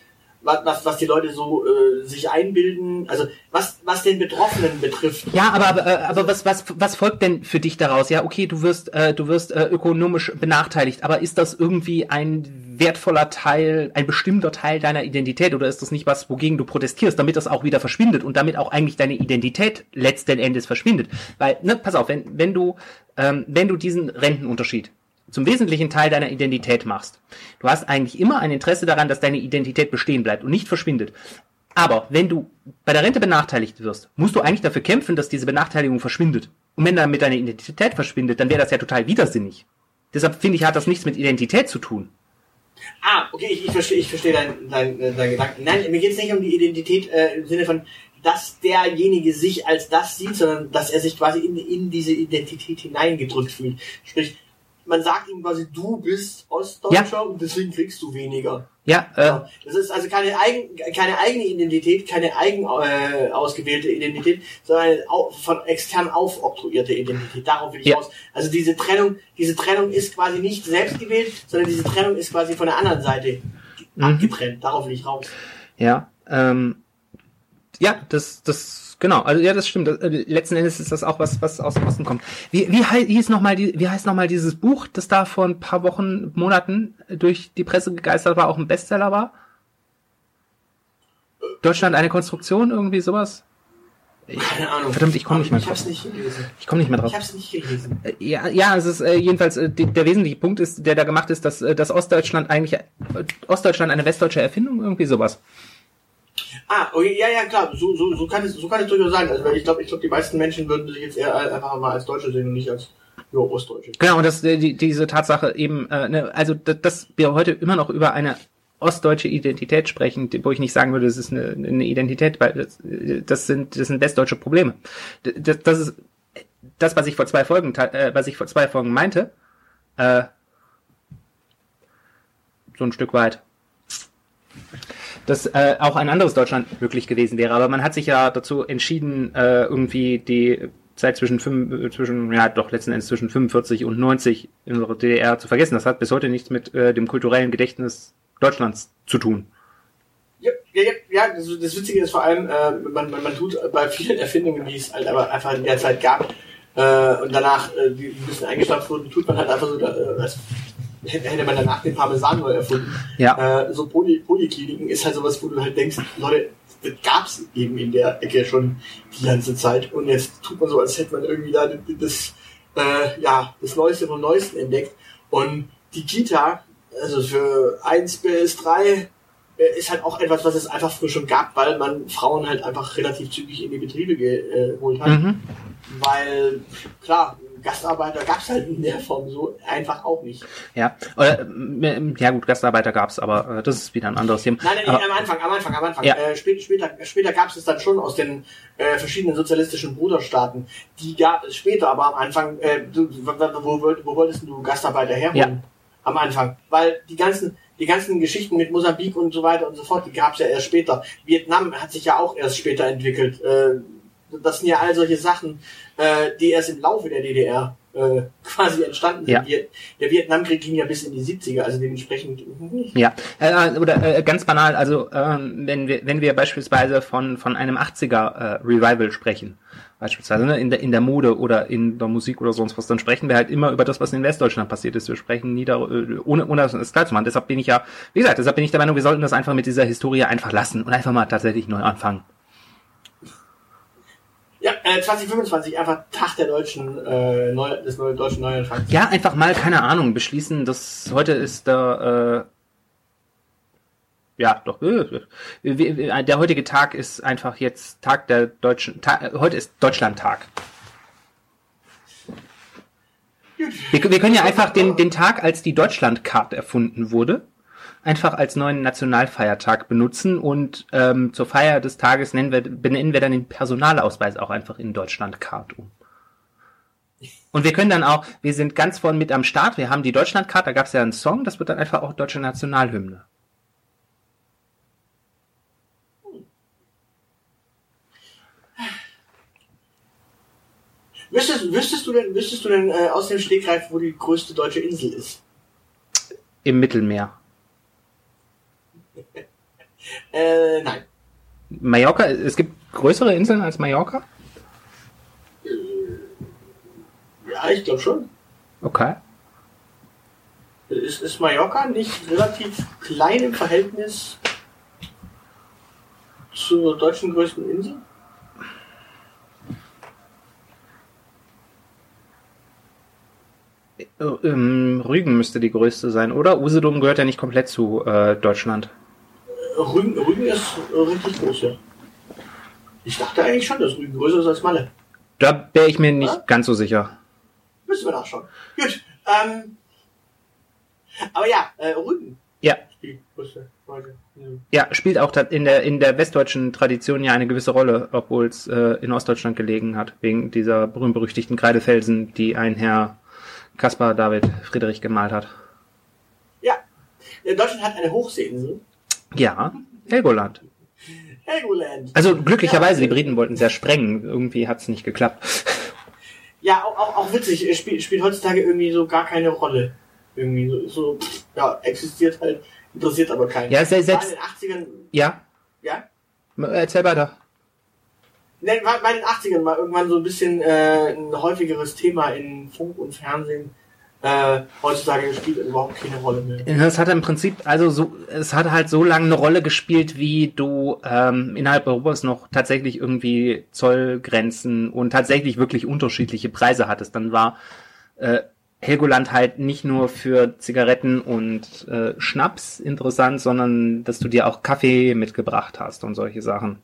was, was, die Leute so äh, sich einbilden. Also was, was den Betroffenen betrifft. Ja, aber, aber, äh, aber was, was, was folgt denn für dich daraus? Ja, okay, du wirst, äh, du wirst äh, ökonomisch benachteiligt, aber ist das irgendwie ein wertvoller Teil, ein bestimmter Teil deiner Identität oder ist das nicht was, wogegen du protestierst, damit das auch wieder verschwindet und damit auch eigentlich deine Identität letzten Endes verschwindet? Weil, ne, pass auf, wenn, wenn du, ähm, wenn du diesen Rentenunterschied zum wesentlichen Teil deiner Identität machst. Du hast eigentlich immer ein Interesse daran, dass deine Identität bestehen bleibt und nicht verschwindet. Aber wenn du bei der Rente benachteiligt wirst, musst du eigentlich dafür kämpfen, dass diese Benachteiligung verschwindet. Und wenn damit deine Identität verschwindet, dann wäre das ja total widersinnig. Deshalb finde ich, hat das nichts mit Identität zu tun. Ah, okay, ich, ich verstehe, ich verstehe deinen dein, dein, dein Gedanken. Nein, mir geht es nicht um die Identität äh, im Sinne von, dass derjenige sich als das sieht, sondern dass er sich quasi in, in diese Identität hineingedrückt fühlt. Sprich, man sagt ihm quasi, du bist Ostdeutscher ja. und deswegen kriegst du weniger. Ja, äh, das ist also keine, eigen, keine eigene Identität, keine eigen äh, ausgewählte Identität, sondern eine von extern aufoktroyierte Identität. Darauf will ich ja. raus. Also diese Trennung, diese Trennung ist quasi nicht selbst gewählt, sondern diese Trennung ist quasi von der anderen Seite mhm. abgetrennt. Darauf will ich raus. Ja, ähm, ja, das, das Genau, also ja, das stimmt. Äh, letzten Endes ist das auch was, was aus dem Osten kommt. Wie, wie, hieß noch mal die, wie heißt noch mal dieses Buch, das da vor ein paar Wochen, Monaten durch die Presse gegeistert war, auch ein Bestseller war? Deutschland eine Konstruktion, irgendwie sowas? Keine Ahnung. Verdammt, ich komme nicht mehr drauf. Ich hab's nicht gelesen. Ich komme nicht mehr drauf. Ich hab's nicht gelesen. Äh, ja, ja, es ist äh, jedenfalls äh, die, der wesentliche Punkt ist, der da gemacht ist, dass, äh, dass Ostdeutschland eigentlich äh, Ostdeutschland eine westdeutsche Erfindung irgendwie sowas. Ah, okay, ja, ja, klar, so, so, so kann es, so kann es durchaus sein. Also, ich glaube, ich glaube, die meisten Menschen würden sich jetzt eher einfach mal als Deutsche sehen und nicht als ja, Ostdeutsche. Genau, und das, die, diese Tatsache eben, äh, ne, also, dass wir heute immer noch über eine ostdeutsche Identität sprechen, wo ich nicht sagen würde, das ist eine, eine Identität, weil das, das sind, das sind westdeutsche Probleme. Das, das ist das, was ich vor zwei Folgen, äh, was ich vor zwei Folgen meinte, äh, so ein Stück weit dass äh, auch ein anderes Deutschland möglich gewesen wäre. Aber man hat sich ja dazu entschieden, äh, irgendwie die Zeit zwischen fünf, zwischen ja doch letzten Endes zwischen 45 und 90 in unserer DDR zu vergessen. Das hat bis heute nichts mit äh, dem kulturellen Gedächtnis Deutschlands zu tun. Ja, ja, ja, das, das Witzige ist vor allem, äh, man, man, man tut bei vielen Erfindungen, die es halt aber einfach in der Zeit gab, äh, und danach äh, die ein bisschen eingestampft wurden, tut man halt einfach so, äh, hätte man danach den Parmesan neu erfunden. Ja. Äh, so Poly Polykliniken ist halt sowas, wo du halt denkst, Leute, das gab's eben in der Ecke schon die ganze Zeit. Und jetzt tut man so, als hätte man irgendwie da das, äh, ja, das Neueste vom Neuesten entdeckt. Und die Kita, also für eins bis drei äh, ist halt auch etwas, was es einfach früher schon gab, weil man Frauen halt einfach relativ zügig in die Betriebe geholt hat. Mhm. Weil, klar, Gastarbeiter gab es halt in der Form so einfach auch nicht. Ja, oder, äh, ja gut, Gastarbeiter gab es, aber äh, das ist wieder ein anderes Thema. Nein, nein, nein am Anfang, am Anfang, am Anfang. Ja. Äh, später später, später gab es es dann schon aus den äh, verschiedenen sozialistischen Bruderstaaten. Die gab es später, aber am Anfang, äh, du, wo, wo, wo wolltest du Gastarbeiter herholen? Ja. Am Anfang. Weil die ganzen, die ganzen Geschichten mit Mosambik und so weiter und so fort, die gab es ja erst später. Vietnam hat sich ja auch erst später entwickelt. Äh, das sind ja all solche Sachen, äh, die erst im Laufe der DDR äh, [laughs] quasi entstanden sind. Ja. Der Vietnamkrieg ging ja bis in die 70er, also dementsprechend. Ja, äh, oder äh, ganz banal, also äh, wenn wir wenn wir beispielsweise von von einem 80er äh, Revival sprechen, beispielsweise ne, in der in der Mode oder in der Musik oder sonst was, dann sprechen wir halt immer über das, was in Westdeutschland passiert ist. Wir sprechen nie darüber, äh, ohne ohne das klar zu machen. Deshalb bin ich ja, wie gesagt, deshalb bin ich der Meinung, wir sollten das einfach mit dieser Historie einfach lassen und einfach mal tatsächlich neu anfangen. Ja, äh, 2025, einfach Tag der deutschen, äh, Neu des neuen deutschen Neuanfangs. Ja, einfach mal, keine Ahnung, beschließen, dass heute ist der, äh, ja, doch, äh, der heutige Tag ist einfach jetzt Tag der deutschen, Tag, heute ist Deutschlandtag. Wir, wir können ja einfach den, den Tag, als die Deutschlandcard erfunden wurde, einfach als neuen Nationalfeiertag benutzen und ähm, zur Feier des Tages nennen wir, benennen wir dann den Personalausweis auch einfach in Deutschland Card um. Und wir können dann auch, wir sind ganz vorne mit am Start, wir haben die Deutschlandkarte, da gab es ja einen Song, das wird dann einfach auch deutsche Nationalhymne. Wüsstest, wüsstest du denn, wüsstest du denn äh, aus dem Stegreif, wo die größte deutsche Insel ist? Im Mittelmeer. Äh, nein. Mallorca, es gibt größere Inseln als Mallorca? Ja, ich glaube schon. Okay. Ist, ist Mallorca nicht relativ klein im Verhältnis zur deutschen größten Insel? Äh, ähm, Rügen müsste die größte sein, oder? Usedom gehört ja nicht komplett zu äh, Deutschland. Rügen, Rügen ist äh, richtig groß, ja. Ich dachte eigentlich schon, dass Rügen größer ist als Malle. Da wäre ich mir nicht Ja? ganz so sicher. Müssen wir nachschauen. Gut, ähm, aber ja, äh, Rügen. Ja. Ja, spielt auch in der, in der westdeutschen Tradition ja eine gewisse Rolle, obwohl es äh, in Ostdeutschland gelegen hat, wegen dieser berühmt-berüchtigten Kreidefelsen, die ein Herr Caspar David Friedrich gemalt hat. Ja, Deutschland hat eine Hochseeinsel. Ja, Helgoland. Helgoland. Also glücklicherweise, Ja. die Briten wollten es ja sprengen, irgendwie hat es nicht geklappt. Ja, auch, auch, auch witzig, es spielt, heutzutage irgendwie so gar keine Rolle. Irgendwie so, so ja, existiert halt, interessiert aber keinen. Ja, se- War selbst- in den 80ern, Ja, ja? erzähl weiter. Ne, war bei den 80ern mal irgendwann so ein bisschen äh, ein häufigeres Thema in Funk und Fernsehen. Äh, heutzutage spielt überhaupt keine Rolle mehr. Es hat im Prinzip, also so, es hat halt so lange eine Rolle gespielt, wie du ähm, innerhalb Europas noch tatsächlich irgendwie Zollgrenzen und tatsächlich wirklich unterschiedliche Preise hattest. Dann war äh, Helgoland halt nicht nur für Zigaretten und äh, Schnaps interessant, sondern dass du dir auch Kaffee mitgebracht hast und solche Sachen.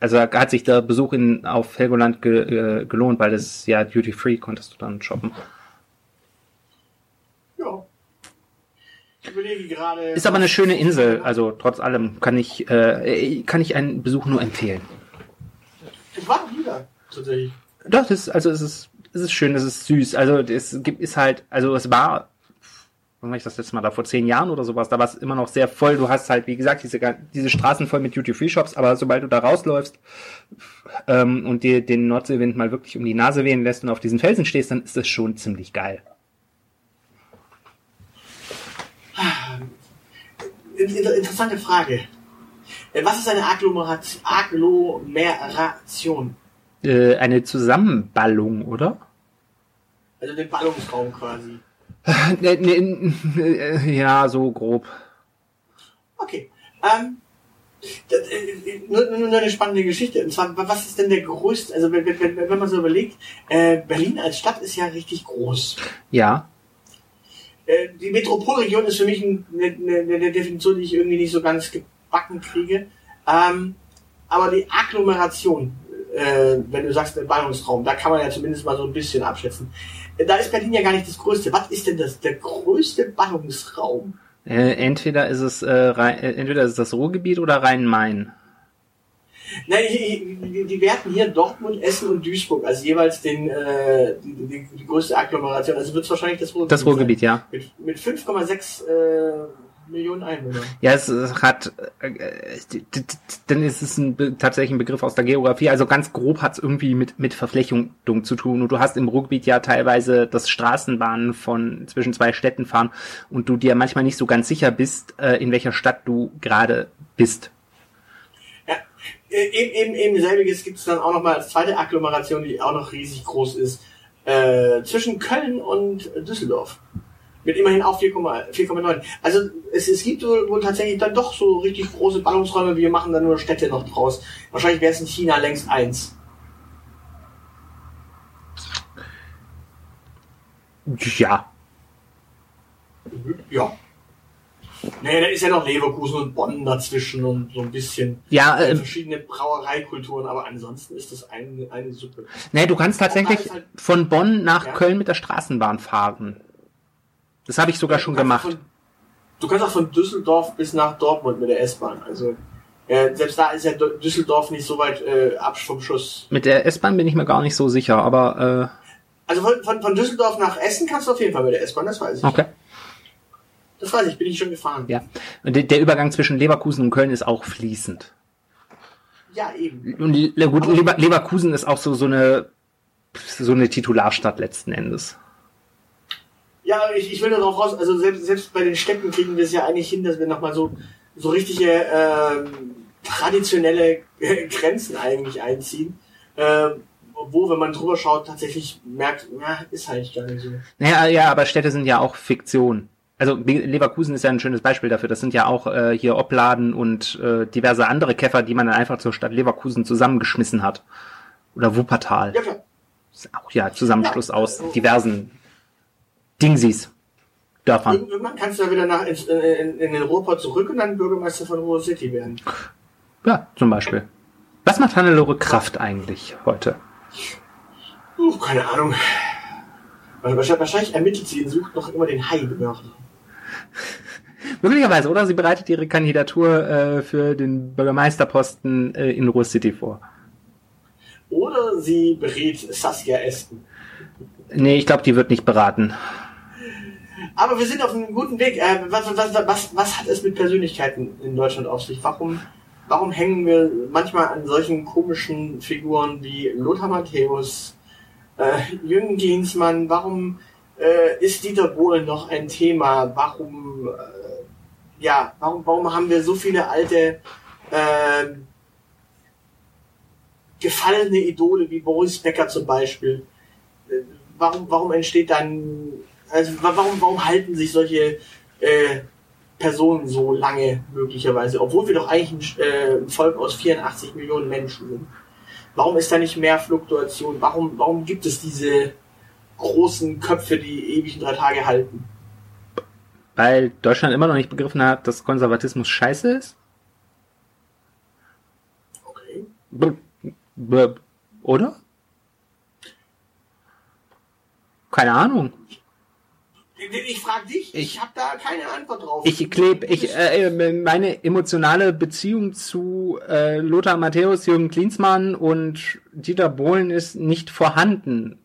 Also hat sich der Besuch in, auf Helgoland ge, äh, gelohnt, weil das ja Duty Free konntest du dann shoppen. Ja. Ich überlege gerade. Ist aber eine schöne Insel, also trotz allem kann ich, äh, kann ich einen Besuch nur empfehlen. Ich war da, tatsächlich. Doch, das ist, also es ist, es ist schön, es ist süß. Also es gibt, ist halt, also es war, wann war ich das letzte Mal da, vor zehn Jahren oder sowas, da war es immer noch sehr voll. Du hast halt, wie gesagt, diese, diese Straßen voll mit Duty-Free-Shops, aber sobald du da rausläufst ähm, und dir den Nordseewind mal wirklich um die Nase wehen lässt und auf diesen Felsen stehst, dann ist das schon ziemlich geil. In- inter- Interessante Frage. Äh, Was ist eine Agglomerat- Agglomeration? Äh, eine Zusammenballung, oder? Also den Ballungsraum quasi. [laughs] Ne, ne, äh, ja, so grob. Okay. Ähm, das, äh, nur, nur eine spannende Geschichte. Und zwar, was ist denn der größte, also wenn, wenn, wenn wenn man so überlegt, äh, Berlin als Stadt ist ja richtig groß. Ja. Äh, die Metropolregion ist für mich ein- eine, eine, eine Definition, die ich irgendwie nicht so ganz gebacken kriege. Ähm, aber die Agglomeration, äh, wenn du sagst, der Ballungsraum, da kann man ja zumindest mal so ein bisschen abschätzen. Äh, Da ist Berlin ja gar nicht das Größte. Was ist denn das, der größte Ballungsraum? Äh, entweder ist es äh, äh, entweder ist es das Ruhrgebiet oder Rhein-Main. Nein, die, werten hier Dortmund, Essen und Duisburg als jeweils den, äh, die, die, die größte Agglomeration. Also wird es wahrscheinlich das Ruhrgebiet Das Ruhrgebiet, ja. sein. Mit, mit 5,6 äh, Millionen Einwohnern. Ja, es, hat, äh, dann ist es ein, tatsächlich ein Begriff aus der Geografie. Also ganz grob hat es irgendwie mit, mit Verflechtung zu tun. Und du hast im Ruhrgebiet ja teilweise das Straßenbahnen von zwischen zwei Städten fahren und du dir manchmal nicht so ganz sicher bist, äh, in welcher Stadt du gerade bist. Eben, eben, eben selbiges gibt es dann auch nochmal als zweite Agglomeration, die auch noch riesig groß ist, äh, zwischen Köln und Düsseldorf. Mit immerhin auch 4,9. 4,9. Also es, es gibt wohl, wohl tatsächlich dann doch so richtig große Ballungsräume, wir machen dann nur Städte noch draus. Wahrscheinlich wäre es in China längst eins. Ja. Ja. Naja, da ist ja noch Leverkusen und Bonn dazwischen und so ein bisschen Ja, äh, äh, verschiedene Brauereikulturen, aber ansonsten ist das eine, eine Suppe. nee, du kannst tatsächlich halt- von Bonn nach Ja. Köln mit der Straßenbahn fahren. Das habe ich sogar schon kannst auch gemacht. Von, du kannst auch von Düsseldorf bis nach Dortmund mit der S-Bahn. Also äh, selbst da ist ja Dü- Düsseldorf nicht so weit äh, ab vom Schuss. Mit der S-Bahn bin ich mir gar nicht so sicher, aber Also von, von, von Düsseldorf nach Essen kannst du auf jeden Fall mit der S-Bahn, das weiß ich. äh, okay. Das weiß ich, bin ich schon gefahren. Ja. Und der, Übergang zwischen Leverkusen und Köln ist auch fließend. Ja, eben. Und gut, Lever, Leverkusen ist auch so, so eine so eine Titularstadt letzten Endes. Ja, ich, ich will darauf raus, also selbst, selbst bei den Städten kriegen wir es ja eigentlich hin, dass wir nochmal so, so richtige ähm, traditionelle [laughs] Grenzen eigentlich einziehen. Ähm, wo, wenn man drüber schaut, tatsächlich merkt, ja, ist halt gar nicht so. Naja, ja, aber Städte sind ja auch Fiktion. Also Leverkusen ist ja ein schönes Beispiel dafür. Das sind ja auch äh, hier Opladen und äh, diverse andere Käfer, die man dann einfach zur Stadt Leverkusen zusammengeschmissen hat. Oder Wuppertal. Ja, klar. Ist auch ja Zusammenschluss ja, aus diversen Dingsies. Dörfern. Irgendwann kannst du ja wieder nach in, in, in den Ruhrpott zurück und dann Bürgermeister von Ruhr City werden. Ja, zum Beispiel. Was macht Hannelore Kraft eigentlich heute? Uh, keine Ahnung. Wahrscheinlich ermittelt sie und sucht noch immer den Hai-Mörder. [laughs] Möglicherweise, oder? Sie bereitet ihre Kandidatur äh, für den Bürgermeisterposten äh, in Ruhr City vor. Oder sie berät Saskia Esten. Nee, ich glaube, die wird nicht beraten. Aber wir sind auf einem guten Weg. Äh, was, was, was, was hat es mit Persönlichkeiten in Deutschland auf sich? Warum, warum hängen wir manchmal an solchen komischen Figuren wie Lothar Matthäus, äh, Jürgen Klinsmann? Warum äh, ist Dieter Bohlen noch ein Thema? Warum, äh, ja, warum, warum haben wir so viele alte äh, gefallene Idole wie Boris Becker zum Beispiel? Äh, warum, warum entsteht dann, also warum, warum halten sich solche äh, Personen so lange möglicherweise, obwohl wir doch eigentlich ein, äh, Volk aus 84 Millionen Menschen sind? Warum ist da nicht mehr Fluktuation? Warum, warum gibt es diese großen Köpfe, die ewig in drei Tage halten? Weil Deutschland immer noch nicht begriffen hat, dass Konservatismus scheiße ist? Okay. B B oder? Keine Ahnung. Ich frage dich, ich, ich habe da keine Antwort drauf. Ich klebe, ich, äh, äh, meine emotionale Beziehung zu äh, Lothar Matthäus, Jürgen Klinsmann und Dieter Bohlen ist nicht vorhanden.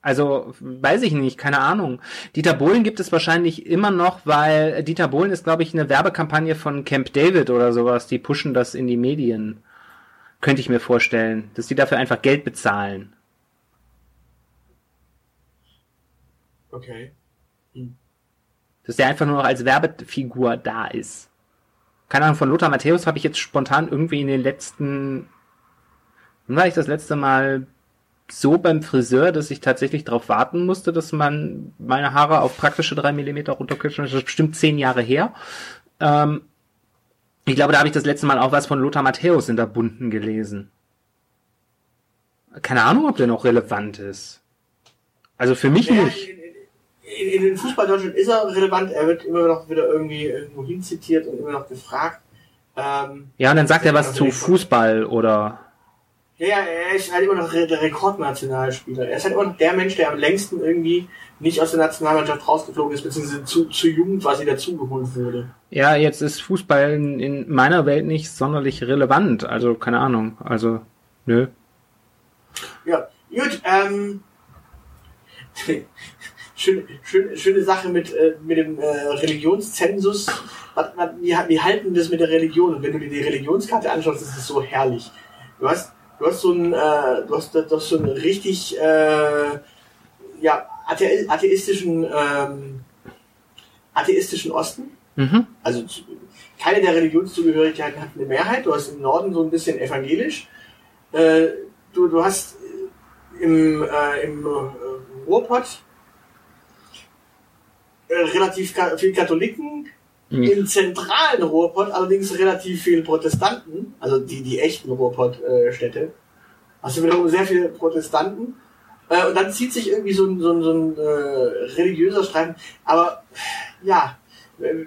Also, weiß ich nicht, keine Ahnung. Dieter Bohlen gibt es wahrscheinlich immer noch, weil Dieter Bohlen ist, glaube ich, eine Werbekampagne von Camp David oder sowas. Die pushen das in die Medien. Könnte ich mir vorstellen, dass die dafür einfach Geld bezahlen. Okay. Hm. Dass der einfach nur noch als Werbefigur da ist. Keine Ahnung, von Lothar Matthäus habe ich jetzt spontan irgendwie in den letzten. Wann war ich das letzte Mal so beim Friseur, dass ich tatsächlich darauf warten musste, dass man meine Haare auf praktische drei Millimeter runterkürzen. Das ist bestimmt zehn Jahre her. Ähm, ich glaube, da habe ich das letzte Mal auch was von Lothar Matthäus in der Bunten gelesen. Keine Ahnung, ob der noch relevant ist. Also für mich ja, nicht in, in den Fußball ist er relevant, er wird immer noch wieder irgendwie irgendwo hinzitiert und immer noch gefragt. Ähm, ja, und dann sagt er was zu Fußball oder. Ja, ja, er ist halt immer noch der Rekordnationalspieler. Er ist halt immer noch der Mensch, der am längsten irgendwie nicht aus der Nationalmannschaft rausgeflogen ist, beziehungsweise zu, zu jung quasi dazugeholt wurde. Ja, jetzt ist Fußball in, in meiner Welt nicht sonderlich relevant. Also, keine Ahnung. Also, nö. Ja, gut, ähm, [laughs] schöne, schöne, schöne Sache mit, äh, mit dem äh, Religionszensus. Was, was, wie, wie halten das mit der Religion? Und wenn du dir die Religionskarte anschaust, ist es so herrlich. Du hast, du hast so einen, äh, du hast, du hast so einen richtig, äh, ja, atheistischen, ähm, atheistischen Osten. Mhm. Also keine der Religionszugehörigkeiten hat eine Mehrheit. Du hast im Norden so ein bisschen evangelisch. Äh, du, du hast im, äh, im äh, Ruhrpott äh, relativ viel Katholiken, mhm. im zentralen Ruhrpott allerdings relativ viel Protestanten, also die, die echten Ruhrpott-Städte. Also wiederum sehr viele Protestanten. Äh, und dann zieht sich irgendwie so ein, so ein, so ein äh, religiöser Streit. Aber ja, äh,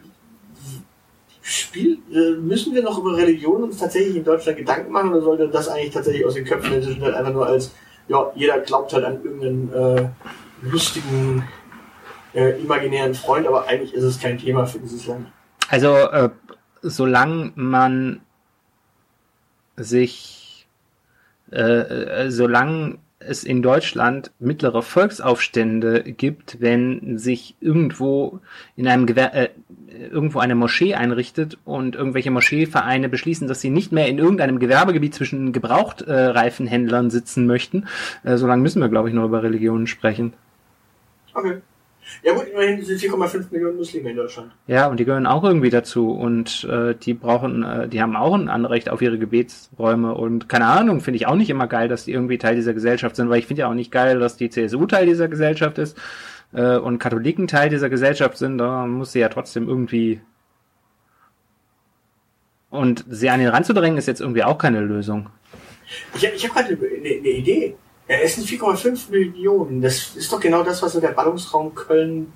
Spiel, äh, müssen wir noch über Religion uns tatsächlich in Deutschland Gedanken machen oder sollte das eigentlich tatsächlich aus den Köpfen inzwischen halt einfach nur als, ja, jeder glaubt halt an irgendeinen äh, lustigen äh, imaginären Freund, aber eigentlich ist es kein Thema für dieses Land. Also, äh, solange man sich, äh, äh, solange es in Deutschland mittlere Volksaufstände gibt, wenn sich irgendwo in einem Gewer äh, irgendwo eine Moschee einrichtet und irgendwelche Moscheevereine beschließen, dass sie nicht mehr in irgendeinem Gewerbegebiet zwischen Gebrauchtreifenhändlern äh, sitzen möchten. Äh, so lange müssen wir, glaube ich, noch über Religionen sprechen. Okay. Ja gut, immerhin sind 4,5 Millionen Muslime in Deutschland. Ja, und die gehören auch irgendwie dazu und äh, die brauchen, äh, die haben auch ein Anrecht auf ihre Gebetsräume und keine Ahnung, finde ich auch nicht immer geil, dass die irgendwie Teil dieser Gesellschaft sind, weil ich finde ja auch nicht geil, dass die CSU Teil dieser Gesellschaft ist äh, und Katholiken Teil dieser Gesellschaft sind, da muss sie ja trotzdem irgendwie und sie an den Rand zu drängen, ist jetzt irgendwie auch keine Lösung. Ich, ich habe gerade eine, eine Idee. Ja, es sind 4,5 Millionen. Das ist doch genau das, was so der Ballungsraum Köln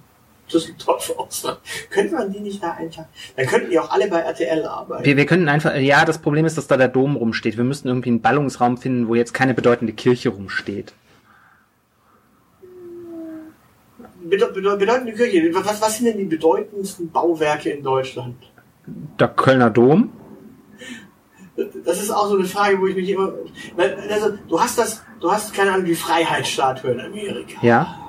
Düsseldorf [laughs] ausmacht. Könnte man die nicht da einfach? Dann könnten die auch alle bei RTL arbeiten. Wir, wir könnten einfach, ja, das Problem ist, dass da der Dom rumsteht. Wir müssten irgendwie einen Ballungsraum finden, wo jetzt keine bedeutende Kirche rumsteht. bedeutende Kirche. Was, was sind denn die bedeutendsten Bauwerke in Deutschland? Der Kölner Dom das ist auch so eine Frage, wo ich mich immer, also du hast das, du hast keine Ahnung die Freiheitsstatue in Amerika. Ja.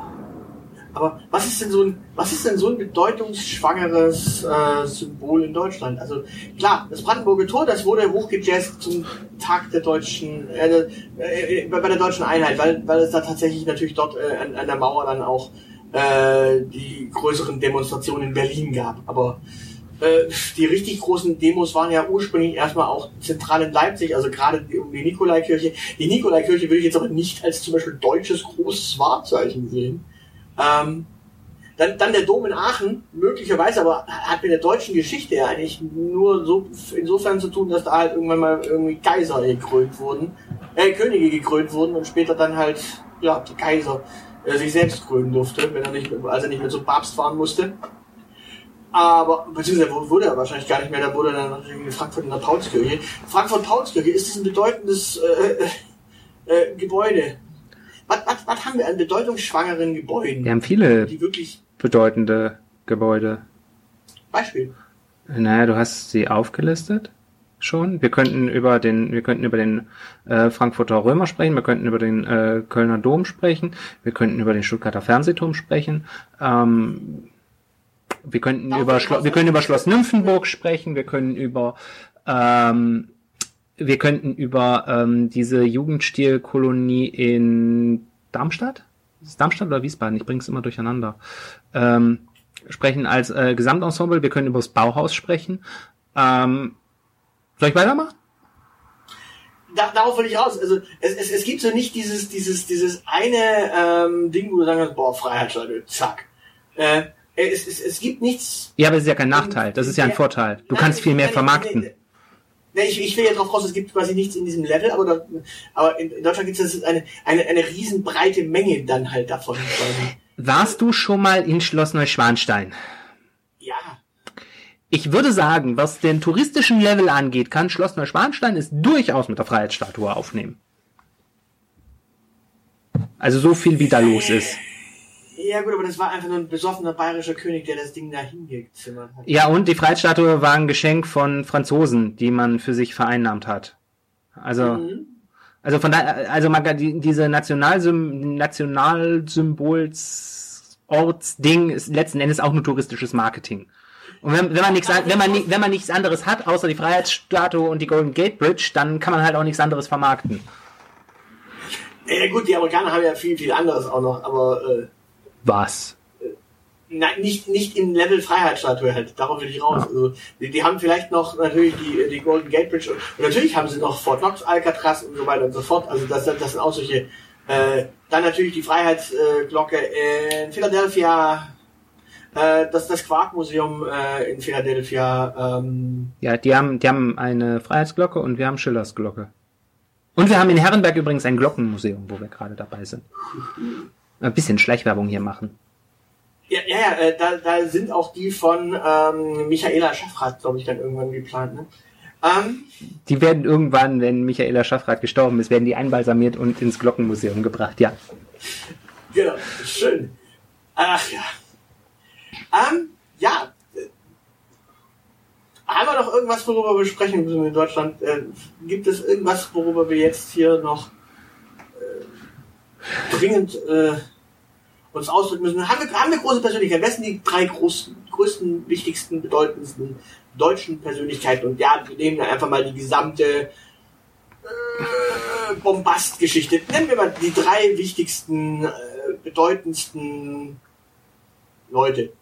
Aber was ist denn so ein, was ist denn so ein bedeutungsschwangeres äh, Symbol in Deutschland? Also klar, das Brandenburger Tor, das wurde hochgejazzt zum Tag der deutschen, äh, äh, bei der deutschen Einheit, weil, weil es da tatsächlich natürlich dort äh, an, an der Mauer dann auch äh, die größeren Demonstrationen in Berlin gab. Aber äh, die richtig großen Demos waren ja ursprünglich erstmal auch zentral in Leipzig, also gerade um die Nikolaikirche. Die Nikolaikirche will ich jetzt aber nicht als zum Beispiel deutsches großes Wahrzeichen sehen. Ähm, dann, dann der Dom in Aachen, möglicherweise, aber hat mit der deutschen Geschichte ja eigentlich nur so insofern zu tun, dass da halt irgendwann mal irgendwie Kaiser gekrönt wurden, äh, Könige gekrönt wurden und später dann halt, ja, der Kaiser äh, sich selbst krönen durfte, wenn er nicht, als er nicht mehr zum Papst fahren musste. Aber, beziehungsweise wurde er wahrscheinlich gar nicht mehr, da wurde er dann in Frankfurt in der Paulskirche. Frankfurt-Paulskirche, ist das ein bedeutendes äh, äh, Gebäude? Was, was, was haben wir an bedeutungsschwangeren Gebäuden? Wir haben viele die wirklich bedeutende Gebäude. Beispiel. Naja, du hast sie aufgelistet schon. Wir könnten über den, wir könnten über den äh, Frankfurter Römer sprechen, wir könnten über den äh, Kölner Dom sprechen, wir könnten über den Stuttgarter Fernsehturm sprechen. Ähm, wir könnten über Schlo wir können über Schloss Nymphenburg sprechen, wir können über ähm, wir könnten über ähm, diese Jugendstilkolonie in Darmstadt, ist Darmstadt oder Wiesbaden? Ich bringe es immer durcheinander. Ähm, sprechen als äh, Gesamtensemble. Wir können über das Bauhaus sprechen. Ähm, soll ich weitermachen? Da, darauf will ich raus. Also es, es, es gibt so nicht dieses dieses dieses eine ähm, Ding, wo du sagen kannst, boah Freiheitsleute, zack. Äh, es, es, es gibt nichts. Ja, aber es ist ja kein Nachteil. Das ist ja ein Vorteil. Du nein, kannst viel mehr vermarkten. Nein, ich, ich will ja drauf raus, es gibt quasi nichts in diesem Level, aber, da, aber in, Deutschland gibt es eine, eine, eine riesenbreite Menge dann halt davon. Quasi. Warst du schon mal in Schloss Neuschwanstein? Ja. Ich würde sagen, was den touristischen Level angeht, kann Schloss Neuschwanstein es durchaus mit der Freiheitsstatue aufnehmen. Also so viel wie da los ist. Ja gut, aber das war einfach nur ein besoffener bayerischer König, der das Ding da hingezimmert hat. Ja, und die Freiheitsstatue war ein Geschenk von Franzosen, die man für sich vereinnahmt hat. Also, mhm. also von da, also man, die, diese Nationalsym Nationalsymbolsortsding ist letzten Endes auch nur touristisches Marketing. Und wenn, wenn man nichts, wenn man, wenn man nichts anderes hat, außer die Freiheitsstatue und die Golden Gate Bridge, dann kann man halt auch nichts anderes vermarkten. Ja gut, die Amerikaner haben ja viel, viel anderes auch noch, aber äh, was? Nein, nicht, nicht im Level Freiheitsstatue halt. Darauf will ich raus. Ja. Also, die, die, haben vielleicht noch natürlich die, die Golden Gate Bridge und, und, natürlich haben sie noch Fort Knox, Alcatraz und so weiter und so fort. Also das, das sind auch solche. Äh, dann natürlich die Freiheitsglocke in Philadelphia, äh, das, das Quarkmuseum äh, in Philadelphia. Ähm. Ja, die haben, die haben eine Freiheitsglocke und wir haben Schillers Glocke. Und wir haben in Herrenberg übrigens ein Glockenmuseum, wo wir gerade dabei sind. [laughs] Ein bisschen Schleichwerbung hier machen. Ja, ja, ja äh, da, da sind auch die von ähm, Michaela Schaffrath, glaube ich, dann irgendwann geplant. Ne? Ähm, die werden irgendwann, wenn Michaela Schaffrath gestorben ist, werden die einbalsamiert und ins Glockenmuseum gebracht, ja. Genau, schön. Ach ja. Ähm, ja. Haben wir noch irgendwas, worüber wir sprechen müssen in Deutschland? Äh, gibt es irgendwas, worüber wir jetzt hier noch dringend äh, uns ausdrücken müssen. Haben wir, haben wir große Persönlichkeiten? Wer sind die drei großen, größten, wichtigsten, bedeutendsten deutschen Persönlichkeiten? Und ja, wir nehmen einfach mal die gesamte äh, Bombastgeschichte. Nennen wir mal die drei wichtigsten, äh, bedeutendsten Leute.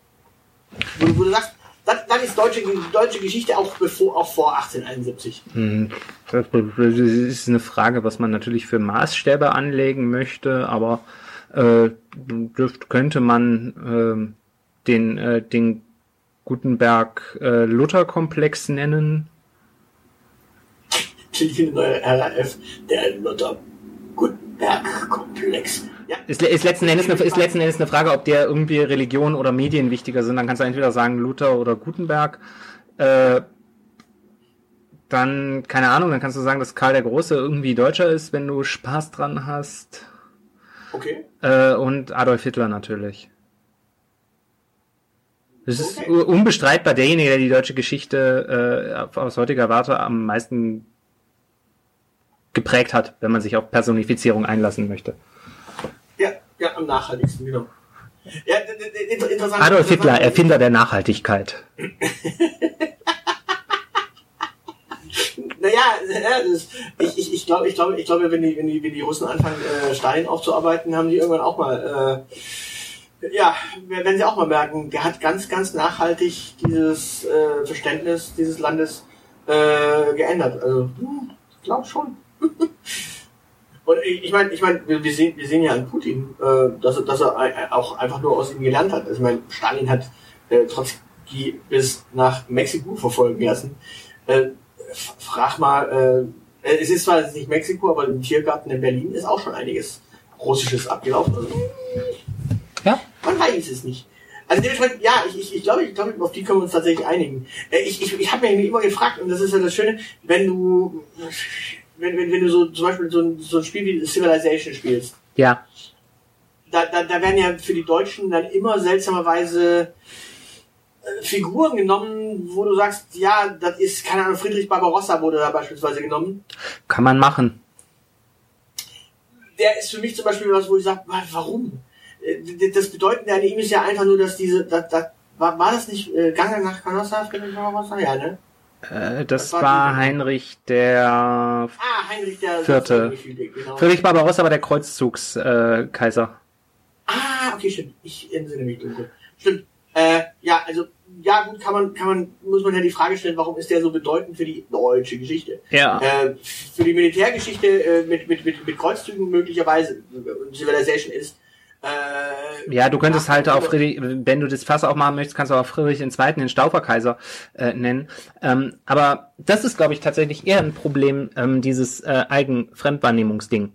Wo, wo du sagst, dann, dann ist deutsche, deutsche Geschichte auch, bevor, auch vor 1871. Hm, Das ist eine Frage, was man natürlich für Maßstäbe anlegen möchte, aber äh, dürft, könnte man äh, den, äh, den Gutenberg-Luther-Komplex nennen. Die neue RAF, der Luther Gutenberg-Komplex. Ja, Ist, ist, letzten Endes eine, ist letzten Endes eine Frage, ob dir irgendwie Religion oder Medien wichtiger sind. Dann kannst du entweder sagen Luther oder Gutenberg. Äh, dann, keine Ahnung, dann kannst du sagen, dass Karl der Große irgendwie Deutscher ist, wenn du Spaß dran hast. okay. Äh, und Adolf Hitler natürlich. Das ist Okay. unbestreitbar derjenige, der die deutsche Geschichte äh, aus heutiger Warte am meisten geprägt hat, wenn man sich auf Personifizierung einlassen möchte. Ja, am nachhaltigsten, genau. Ja, inter- interessant. Adolf Hitler. Erfinder der Nachhaltigkeit. [laughs] Naja, ich, ich, ich glaube, ich glaube, ich glaube, wenn die, wenn die, wenn die Russen anfangen, äh, Stalin aufzuarbeiten, haben die irgendwann auch mal, äh, ja, werden sie auch mal merken, der hat ganz, ganz nachhaltig dieses äh, Verständnis dieses Landes äh, geändert. Also, hm, ich glaube schon. [laughs] Und ich meine, ich meine, wir, sehen, wir sehen ja an Putin, äh, dass, er, dass er auch einfach nur aus ihm gelernt hat. Also, ich meine, Stalin hat äh, Trotzki bis nach Mexiko verfolgen lassen. Äh, frag mal, äh, es ist zwar nicht Mexiko, aber im Tiergarten in Berlin ist auch schon einiges Russisches abgelaufen. Also, Ja. man weiß es nicht. Also dementsprechend, ja, ich, ich, ich glaube, ich glaube, auf die können wir uns tatsächlich einigen. Äh, Ich, ich, ich habe mir immer gefragt, und das ist ja das Schöne, wenn du, wenn, wenn, wenn du so zum Beispiel so ein, so ein Spiel wie Civilization spielst, Ja. da, da, da werden ja für die Deutschen dann immer seltsamerweise äh, Figuren genommen, wo du sagst, ja, das ist, keine Ahnung, Friedrich Barbarossa wurde da beispielsweise genommen. Kann man machen. Der ist für mich zum Beispiel was, wo ich sage, warum? Äh, Das Bedeutende an ihm ist ja einfach nur, dass diese, da, da, war, war das nicht äh, Gange nach Canossa, Friedrich Barbarossa? Ja, ne? Äh, das Das war war Heinrich der Ah, Heinrich der Vierte. Genau. Friedrich Barbarossa war der Kreuzzugskaiser. Äh, Kaiser. Ah, okay, stimmt. Ich entsinne mich dunkel. Stimmt. Äh, ja, also, ja gut, kann man, kann man, muss man ja die Frage stellen, warum ist der so bedeutend für die deutsche Geschichte? ja. Äh, für die Militärgeschichte äh, mit, mit, mit, mit Kreuzzügen möglicherweise, äh, Civilization ist, äh, Ja, du könntest halt auch also- Friedrich, wenn du das Fass aufmachen möchtest, kannst du auch Friedrich II., den Stauferkaiser, äh, nennen. Ähm, aber das ist, glaube ich, tatsächlich eher ein Problem, ähm, dieses äh, Eigen-Fremdwahrnehmungsding.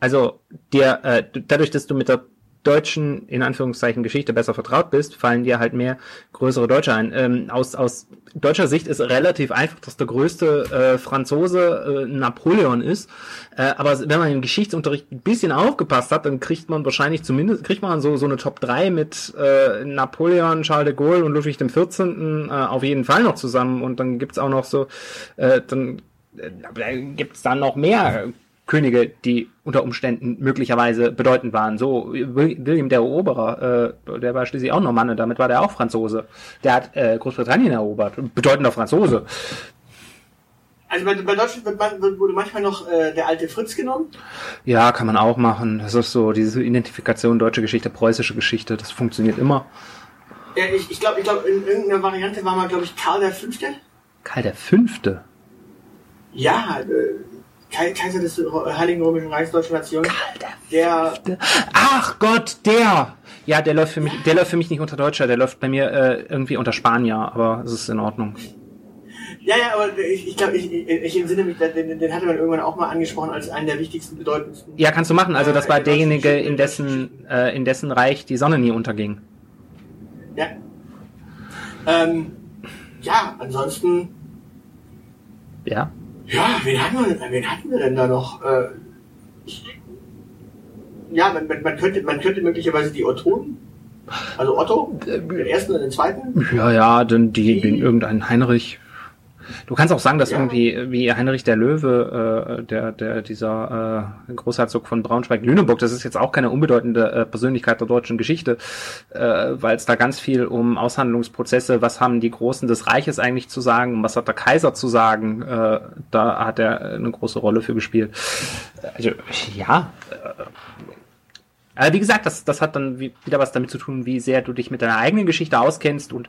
Also dir, äh, du- dadurch, dass du mit der deutschen, in Anführungszeichen, Geschichte besser vertraut bist, fallen dir halt mehr größere Deutsche ein. Ähm, aus, aus deutscher Sicht ist relativ einfach, dass der größte äh, Franzose äh, Napoleon ist. Äh, aber wenn man im Geschichtsunterricht ein bisschen aufgepasst hat, dann kriegt man wahrscheinlich zumindest, kriegt man so, so eine Top 3 mit äh, Napoleon, Charles de Gaulle und Ludwig XIV. Äh, auf jeden Fall noch zusammen. Und dann gibt's auch noch so, äh, dann äh, gibt's dann noch mehr Könige, die unter Umständen möglicherweise bedeutend waren. So Wil- William der Eroberer, äh, der war schließlich auch Normanne, damit war der auch Franzose. Der hat äh, Großbritannien erobert, bedeutender Franzose. Also bei, bei Deutschland wird man, wurde manchmal noch äh, der alte Fritz genommen. Ja, kann man auch machen. Das ist so diese Identifikation deutsche Geschichte, preußische Geschichte, das funktioniert immer. Ja, ich ich glaube, ich glaub, in irgendeiner Variante war mal, glaube ich, Karl der Fünfte. Karl der Fünfte. Ja, äh, Kaiser des Heiligen Römischen Reichs Deutscher Nation. Der, Ach Gott, der! Ja, der läuft für mich, der läuft für mich nicht unter Deutscher, der läuft bei mir äh, irgendwie unter Spanier, aber es ist in Ordnung. ja, ja, aber ich, ich glaube, ich, ich, ich entsinne mich, den, den hatte man irgendwann auch mal angesprochen als einen der wichtigsten, bedeutendsten. Ja, kannst du machen. Also das Äh, war deutschen derjenige, in dessen, äh, in dessen Reich die Sonne nie unterging. Ja. Ähm, ja, ansonsten, Ja. Ja, wen hatten wir, denn- wen hatten wir denn da noch? Äh, ja, man, man, man könnte, man könnte möglicherweise die Ottonen, also Otto, den ersten und den zweiten. Ja, ja, dann die, den irgendeinen Heinrich. Du kannst auch sagen, dass Ja. irgendwie wie Heinrich der Löwe, äh, der, der dieser äh, Großherzog von Braunschweig-Lüneburg, das ist jetzt auch keine unbedeutende äh, Persönlichkeit der deutschen Geschichte, äh, weil es da ganz viel um Aushandlungsprozesse, was haben die Großen des Reiches eigentlich zu sagen, was hat der Kaiser zu sagen, äh, da hat er eine große Rolle für gespielt. Also ja, aber wie gesagt, das, das hat dann wie- wieder was damit zu tun, wie sehr du dich mit deiner eigenen Geschichte auskennst. Und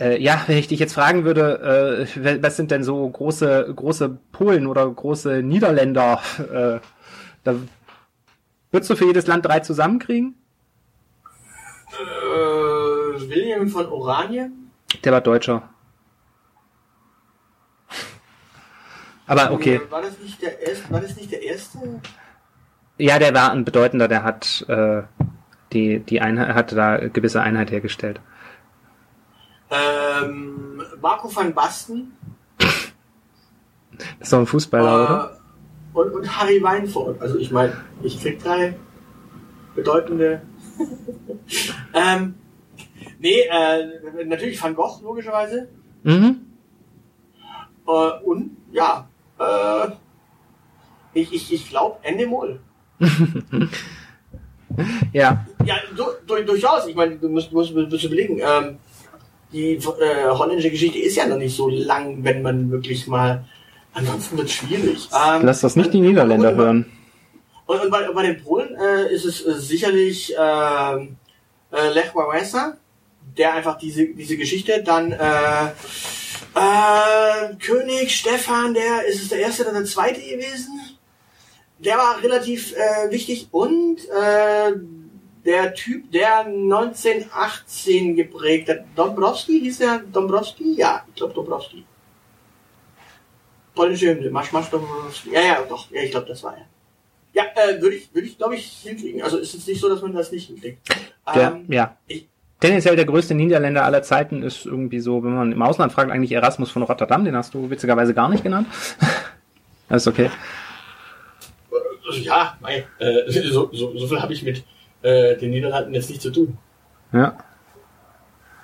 äh, ja, wenn ich dich jetzt fragen würde, äh, was sind denn so große, große Polen oder große Niederländer? [laughs] Äh, da würdest du für jedes Land drei zusammenkriegen? Äh, William von Oranien? Der war Deutscher. Aber okay. Äh, War das nicht der erste? War das nicht der erste? Ja, der war ein bedeutender, der hat äh, die, die Einheit, hat da gewisse Einheit hergestellt. Ähm, Marco van Basten Das ist doch ein Fußballer, oder? äh, und, und Harry Weinfurt. Also ich meine, ich krieg drei bedeutende. [laughs] ähm, nee, äh, natürlich Van Gogh logischerweise. Mhm. Äh, und ja, äh, ich, ich, ich glaube Endemol. [laughs] Ja. Ja, du, du, durchaus. Ich meine, du musst, musst, musst überlegen, ähm, die äh, holländische Geschichte ist ja noch nicht so lang, wenn man wirklich mal. Ansonsten wird es schwierig. Ähm, Lass das nicht die Niederländer und, hören. Und, und bei, bei den Polen äh, ist es äh, sicherlich ähm, äh, Lech Wałęsa, der einfach diese, diese Geschichte dann äh, äh, König Stefan, der ist es der erste oder der zweite gewesen? Der war relativ äh, wichtig und äh, der Typ, der 1918 geprägt hat, Dombrowski, hieß der Dombrowski? Ja, ich glaube Dombrowski. Polnische Hymne, Marsch, Marsch, Dombrowski. Ja, ja, doch, ja, ich glaube, das war er. Ja, äh, würde ich, würde ich, glaube ich, hinkriegen. Also ist es nicht so, dass man das nicht hinkriegt. Der, Ähm, ja. ich- Tendenziell der größte Niederländer aller Zeiten ist irgendwie so, wenn man im Ausland fragt, eigentlich Erasmus von Rotterdam, den hast du witzigerweise gar nicht genannt. [laughs] Das ist okay. Also, ja, mei, äh, [laughs] so, so, so viel habe ich mit äh, den Niederlanden jetzt nicht zu tun. Ja.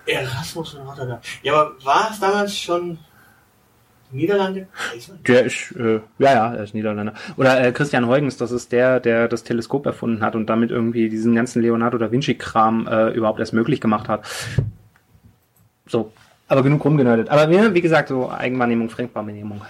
Erasmus von Rotterdam. Ja, aber war es damals schon Niederlande? Der ist, äh, ja, ja, er ist Niederländer. Oder äh, Christian Huygens, das ist der, der das Teleskop erfunden hat und damit irgendwie diesen ganzen Leonardo da Vinci-Kram äh, überhaupt erst möglich gemacht hat. So. Aber genug rumgenördet. Aber wir, wie gesagt, so Eigenwahrnehmung, Fremdwahrnehmung.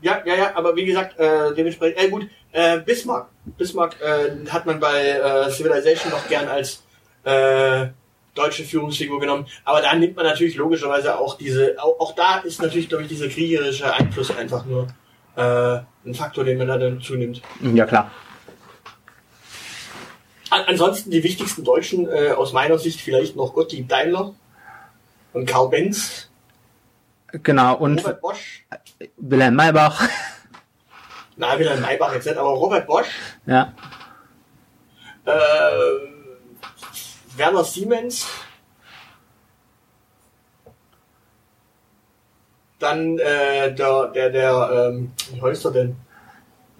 Ja, ja, ja, aber wie gesagt, äh, dementsprechend, äh, gut, äh, Bismarck. Bismarck äh, hat man bei äh, Civilization noch gern als äh, deutsche Führungsfigur genommen, aber da nimmt man natürlich logischerweise auch diese, auch, auch da ist natürlich, glaube ich, dieser kriegerische Einfluss einfach nur äh, ein Faktor, den man da dann zunimmt. Ja, klar. An, ansonsten die wichtigsten Deutschen äh, aus meiner Sicht vielleicht noch Gottlieb Daimler und Karl Benz, Genau. Und Robert Bosch, Wilhelm Maybach. [laughs] na, Wilhelm Maybach jetzt nicht, aber Robert Bosch, Ja. äh, Werner Siemens, dann äh, der, der, der, ähm, wie heißt er denn?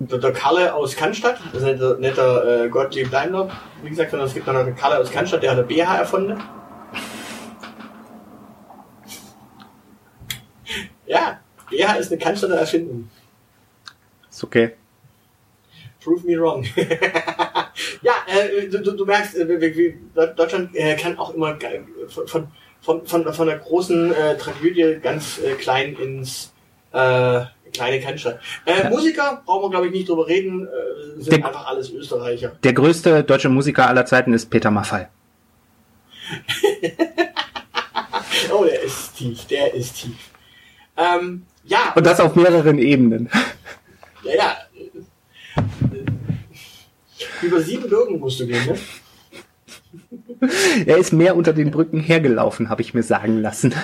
Der, der Kalle aus Cannstatt, das ist nicht der, nicht der äh, Gottlieb Daimler, wie gesagt, sondern es gibt noch den Kalle aus Cannstatt, der hat der BH erfunden. Ja, BH ist eine Cannstatter Erfindung. Ist okay. Prove me wrong. [laughs] ja, äh, du, du, merkst, äh, Deutschland äh, kann auch immer von, von, von, von, der großen äh, Tragödie ganz äh, klein ins äh, kleine Cannstatt. Äh, Ja. Musiker, brauchen wir glaube ich nicht drüber reden, sind Der- einfach alles Österreicher. Der größte deutsche Musiker aller Zeiten ist Peter Maffay. [laughs] Oh, der ist tief, der ist tief. Ähm, ja, Und das auf mehreren Ebenen. ja, ja. Über sieben Bürgen musst du gehen, ne? Er ist mehr unter den Brücken hergelaufen, habe ich mir sagen lassen.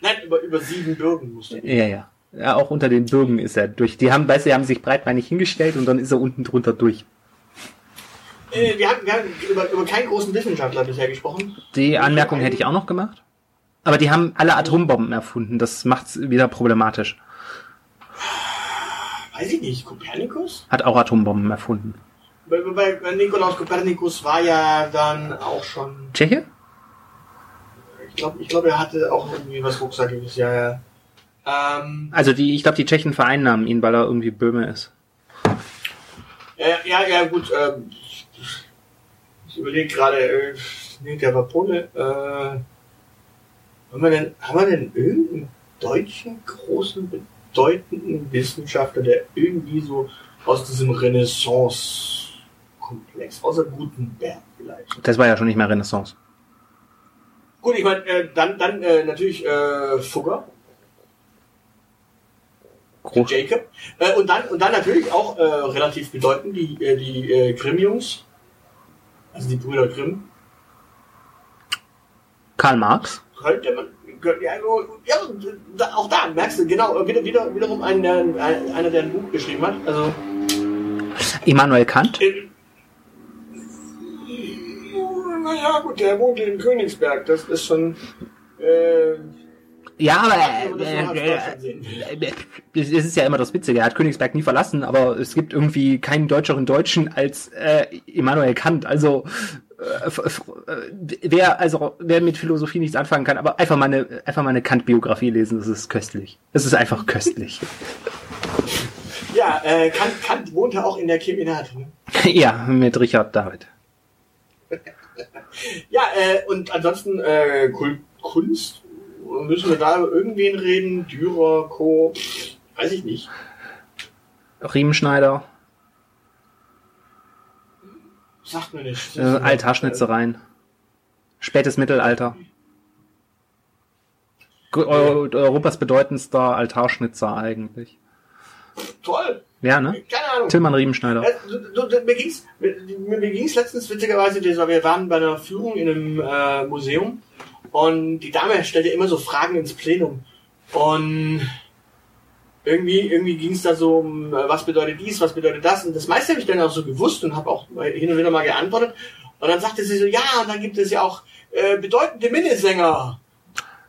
Nein, über, über sieben Bürgen musst du gehen. Ja, ja. Ja, auch unter den Bürgen ist er durch. Die haben, weißt du, die haben sich breitbeinig hingestellt und dann ist er unten drunter durch. Äh, wir haben, wir haben über, über keinen großen Wissenschaftler bisher gesprochen. Die Anmerkung hätte ich auch noch gemacht. Aber die haben alle Atombomben erfunden. Das macht's wieder problematisch. Weiß ich nicht, Kopernikus? Hat auch Atombomben erfunden. Bei, bei, bei Nikolaus Kopernikus war ja dann auch schon. Tscheche? Ich glaube, ich glaub, er hatte auch irgendwie was Rucksackiges, ja, ja. Ähm, Also die, ich glaube, die Tschechen vereinnahmen ihn, weil er irgendwie Böhme ist. ja, ja, ja, gut, ähm, ich überlege gerade, äh, nee, der war Pole, äh, haben wir denn, haben wir denn irgendeinen deutschen großen, bedeutenden Wissenschaftler, der irgendwie so aus diesem Renaissance-Komplex, außer Gutenberg vielleicht? Das war ja schon nicht mehr Renaissance. Gut, ich meine, äh, dann, dann äh, natürlich äh, Fugger, Groß. Jacob. Äh, und dann und dann natürlich auch äh, relativ bedeutend die äh, die äh, Grimm-Jungs, also die Brüder Grimm. Karl Marx. Könnte man könnte, ja, ja da, auch da merkst du genau wieder wieder wiederum einen, der, ein- einer der ein Buch geschrieben hat. Also Immanuel Kant. äh, naja gut, der wohnt in Königsberg. Das ist schon äh, Ja, aber das äh, äh, es ist ja immer das Witzige. Er hat Königsberg nie verlassen, aber es gibt irgendwie keinen deutscheren Deutschen als äh, Immanuel Kant. Also äh, äh, wer also wer mit Philosophie nichts anfangen kann, aber einfach mal eine einfach mal eine Kant-Biografie lesen, das ist köstlich. Das ist einfach köstlich. [laughs] Ja, äh, Kant, Kant wohnte auch in der Keminat. Ne? [laughs] ja, mit Richard David. [laughs] Ja, äh, und ansonsten äh, Kunst. Müssen wir da über irgendwen reden? Dürer, Co. Weiß ich nicht. Riemenschneider, Sagt mir nicht. äh, Altarschnitzereien, spätes Mittelalter. Eu- Europas bedeutendster Altarschnitzer eigentlich. Toll. Ja, ne? Keine Ahnung. Tilman Riemenschneider. Äh, mir ging's, mir, mir ging's letztens witzigerweise, wir waren bei einer Führung in einem äh, Museum und die Dame stellte immer so Fragen ins Plenum und irgendwie, irgendwie ging's da so um, äh, was bedeutet dies, was bedeutet das und das meiste habe ich dann auch so gewusst und habe auch hin und wieder mal geantwortet und dann sagte sie so, ja, und dann gibt es ja auch äh, bedeutende Minnesänger.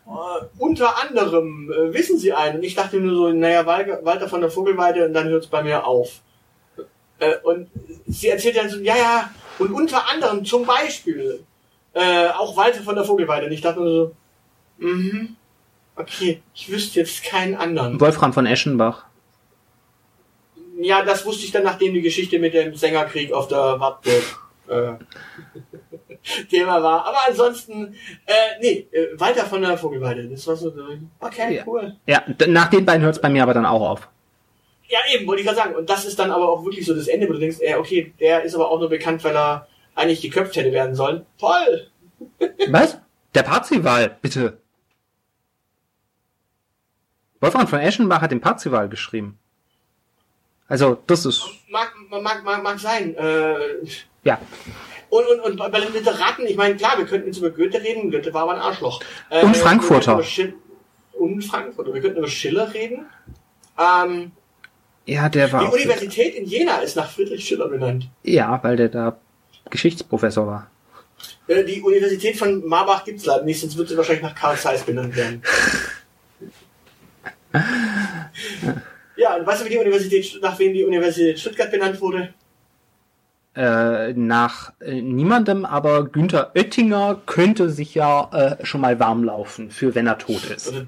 Äh, unter anderem, äh, wissen Sie einen? Und ich dachte nur so, naja, Walter, von der Vogelweide und dann hört's bei mir auf. Äh, und sie erzählt dann so, ja, ja, und unter anderem zum Beispiel äh, auch Walter von der Vogelweide. Und ich dachte nur so, mhm, okay, ich wüsste jetzt keinen anderen. Wolfram von Eschenbach. Ja, das wusste ich dann, nachdem die Geschichte mit dem Sängerkrieg auf der Wartburg äh, [laughs] Thema war. Aber ansonsten, äh, nee, äh, Walter von der Vogelweide. Das war so, okay, cool. Ja, nach den beiden hört's bei mir aber dann auch auf. Ja, eben, wollte ich gerade sagen. Und das ist dann aber auch wirklich so das Ende, wo du denkst, äh, okay, der ist aber auch nur bekannt, weil er eigentlich geköpft hätte werden sollen. Toll! [laughs] Was? Der Parzival, bitte. Wolfram von Eschenbach hat den Parzival geschrieben. Also, das ist, Mag, mag, mag, mag sein. Äh, ja. und, und, und bei den Literaten, ich meine, klar, wir könnten jetzt über Goethe reden. Goethe war aber ein Arschloch. Äh, Und Frankfurter. Und Frankfurter. Wir könnten über Schiller reden. Ähm, Ja, der die war auch, Universität in Jena ist nach Friedrich Schiller benannt. ja, weil der da Geschichtsprofessor war. Äh, die Universität von Marbach gibt's leider nicht, sonst wird sie wahrscheinlich nach Karl Zeiss benannt werden. [laughs] ja, und weißt du, wie die Universität, nach wem die Universität Stuttgart benannt wurde? Äh, nach äh, niemandem, aber Günther Oettinger könnte sich ja äh, schon mal warm laufen, für wenn er tot ist. Oder,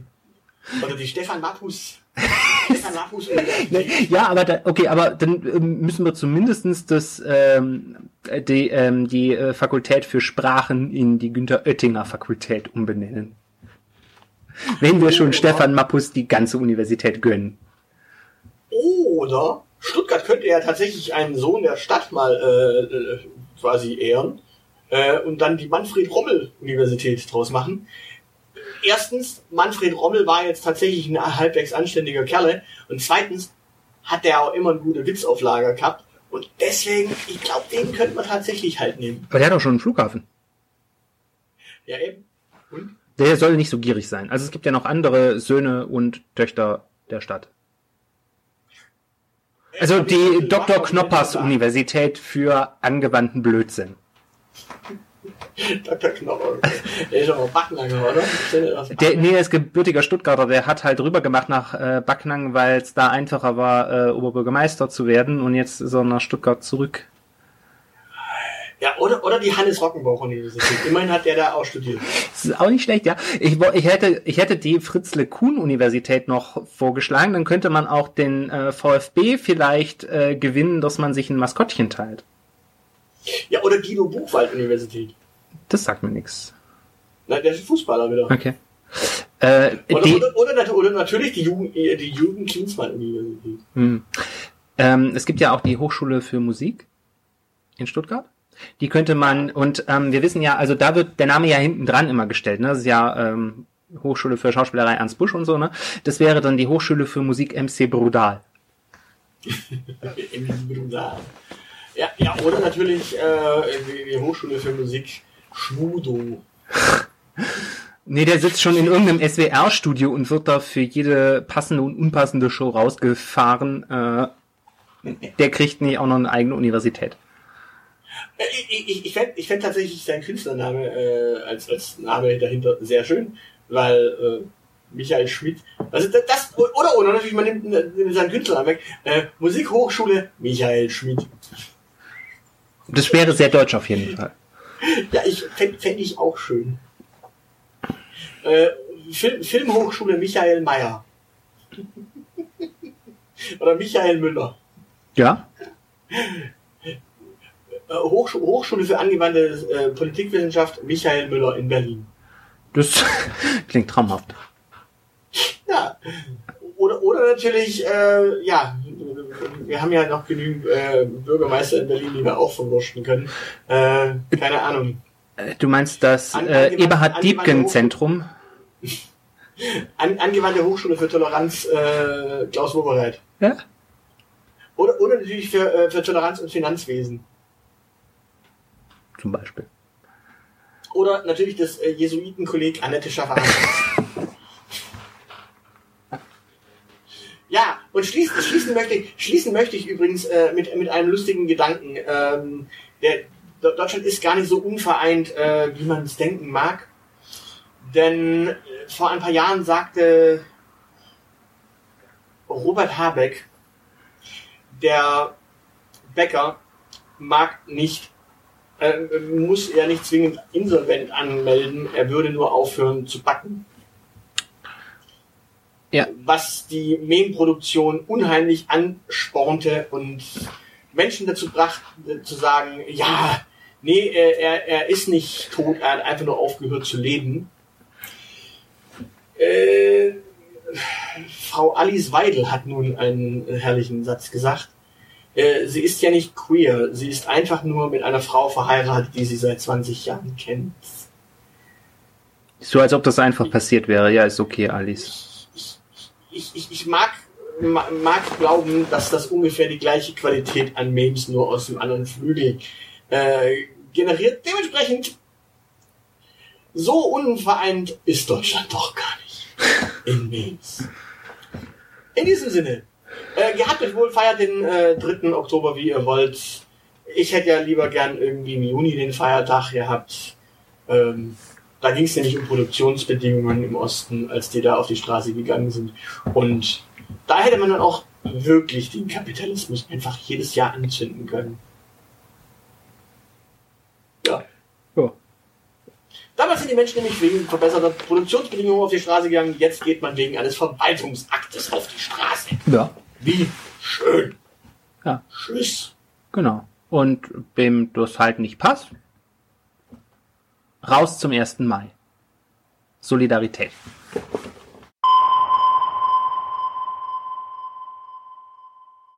oder die Stefan Mappus. [laughs] Stefan Mappus Universität. Ja, aber da, okay, aber dann ähm, müssen wir zumindestens das ähm, äh, die ähm, die äh, Fakultät für Sprachen in die Günther Oettinger Fakultät umbenennen. Wenn wir schon Stefan Mappus die ganze Universität gönnen. Oder Stuttgart könnte ja tatsächlich einen Sohn der Stadt mal äh, äh, quasi ehren äh, und dann die Manfred-Rommel-Universität draus machen. Erstens, Manfred Rommel war jetzt tatsächlich ein halbwegs anständiger Kerle und zweitens hat der auch immer einen guten Witz auf Lager gehabt und deswegen, ich glaube, den könnte man tatsächlich halt nehmen. Aber der hat doch schon einen Flughafen. Ja, eben. Der soll nicht so gierig sein. Also es gibt ja noch andere Söhne und Töchter der Stadt. Also die Dr. Knoppers Universität für angewandten Blödsinn. [laughs] Dr. Knopper. Der ist aber Backenlanger, oder? Der Der, nee, er ist gebürtiger Stuttgarter, der hat halt rüber gemacht nach äh, Backnang, weil es da einfacher war, äh, Oberbürgermeister zu werden und jetzt ist er nach Stuttgart zurück. Ja, oder, oder die Hannes Rockenbauch Universität. Immerhin hat der da auch studiert. Das ist auch nicht schlecht, ja. Ich, ich hätte, ich hätte die Fritzle Kuhn Universität noch vorgeschlagen. Dann könnte man auch den äh, VfB vielleicht äh, gewinnen, dass man sich ein Maskottchen teilt. Ja, oder Guido Buchwald Universität. Das sagt mir nichts. Na, der ist Fußballer wieder. Okay. Äh, Oder, die, oder, oder, oder natürlich die Jugend, äh, die Jugend Klinsmann Universität. Hm. Ähm, es gibt ja auch die Hochschule für Musik in Stuttgart. Die könnte man, und ähm, wir wissen ja, also da wird der Name ja hinten dran immer gestellt, ne? Das ist ja ähm, Hochschule für Schauspielerei Ernst Busch und so, ne? Das wäre dann die Hochschule für Musik MC Brudal. Im Bruder. Ja, ja, oder natürlich äh, die, die Hochschule für Musik Schmudo. Nee, der sitzt schon in irgendeinem SWR-Studio und wird da für jede passende und unpassende Show rausgefahren. Äh, der kriegt nicht auch noch eine eigene Universität. Äh, Ich, ich, ich fände ich fänd tatsächlich seinen Künstlername äh, als, als Name dahinter sehr schön, weil äh, Michael Schmidt, also das, das oder, oder natürlich, man nimmt, nimmt seinen Künstlernamen weg, äh, Musikhochschule Michael Schmidt. Das wäre sehr deutsch auf jeden Fall. Ja, ich fände fänd ich auch schön. Äh, Film, Filmhochschule Michael Mayer. [laughs] Oder Michael Müller. Ja? [laughs] Äh, Hochschu Hochschule für angewandte äh, Politikwissenschaft Michael Müller in Berlin. Das [laughs] klingt traumhaft. Ja. Oder, oder natürlich, äh, ja, wir haben ja noch genügend äh, Bürgermeister in Berlin, die wir auch verwurschen können. Äh, keine Ahnung. Äh, Du meinst das An- äh, angewandte- Eberhard Diebken angewandte Zentrum? [laughs] An, angewandte Hochschule für Toleranz äh, Klaus Wobereit. Ja? Oder, oder natürlich für, äh, für Toleranz und Finanzwesen. Zum Beispiel. Oder natürlich das äh, Jesuitenkolleg Annette Schaffer. ja, und schließen, schließen, möchte ich, schließen möchte ich übrigens äh, mit, mit einem lustigen Gedanken. Ähm, der, Deutschland ist gar nicht so unvereint, äh, wie man es denken mag. Denn äh, vor ein paar Jahren sagte Robert Habeck, der Bäcker mag nicht äh, muss er nicht zwingend insolvent anmelden, er würde nur aufhören zu backen. Ja. Was die Mehmproduktion unheimlich anspornte und Menschen dazu brachte, zu sagen, ja, nee, er, er, er ist nicht tot, er hat einfach nur aufgehört zu leben. Äh, Frau Alice Weidel hat nun einen herrlichen Satz gesagt. Äh, sie ist ja nicht queer, sie ist einfach nur mit einer Frau verheiratet, die sie seit 20 Jahren kennt. So als ob das einfach passiert wäre. Ja, ist okay, Alice. Ich, ich, ich mag, ma- mag glauben, dass das ungefähr die gleiche Qualität an Memes nur aus dem anderen Flügel äh, generiert. Dementsprechend, so unvereint ist Deutschland doch gar nicht in Memes. In diesem Sinne, äh, gehabt euch wohl, feiert den äh, 3. Oktober, wie ihr wollt. Ich hätte ja lieber gern irgendwie im Juni den Feiertag gehabt. Ähm, da ging es nämlich um Produktionsbedingungen im Osten, als die da auf die Straße gegangen sind. Und da hätte man dann auch wirklich den Kapitalismus einfach jedes Jahr anzünden können. Ja. Ja. Damals sind die Menschen nämlich wegen verbesserter Produktionsbedingungen auf die Straße gegangen. Jetzt geht man wegen eines Verwaltungsaktes auf die Straße. Ja. Wie schön. Ja. Tschüss. Genau. Und wem das halt nicht passt, raus zum 1. Mai. Solidarität.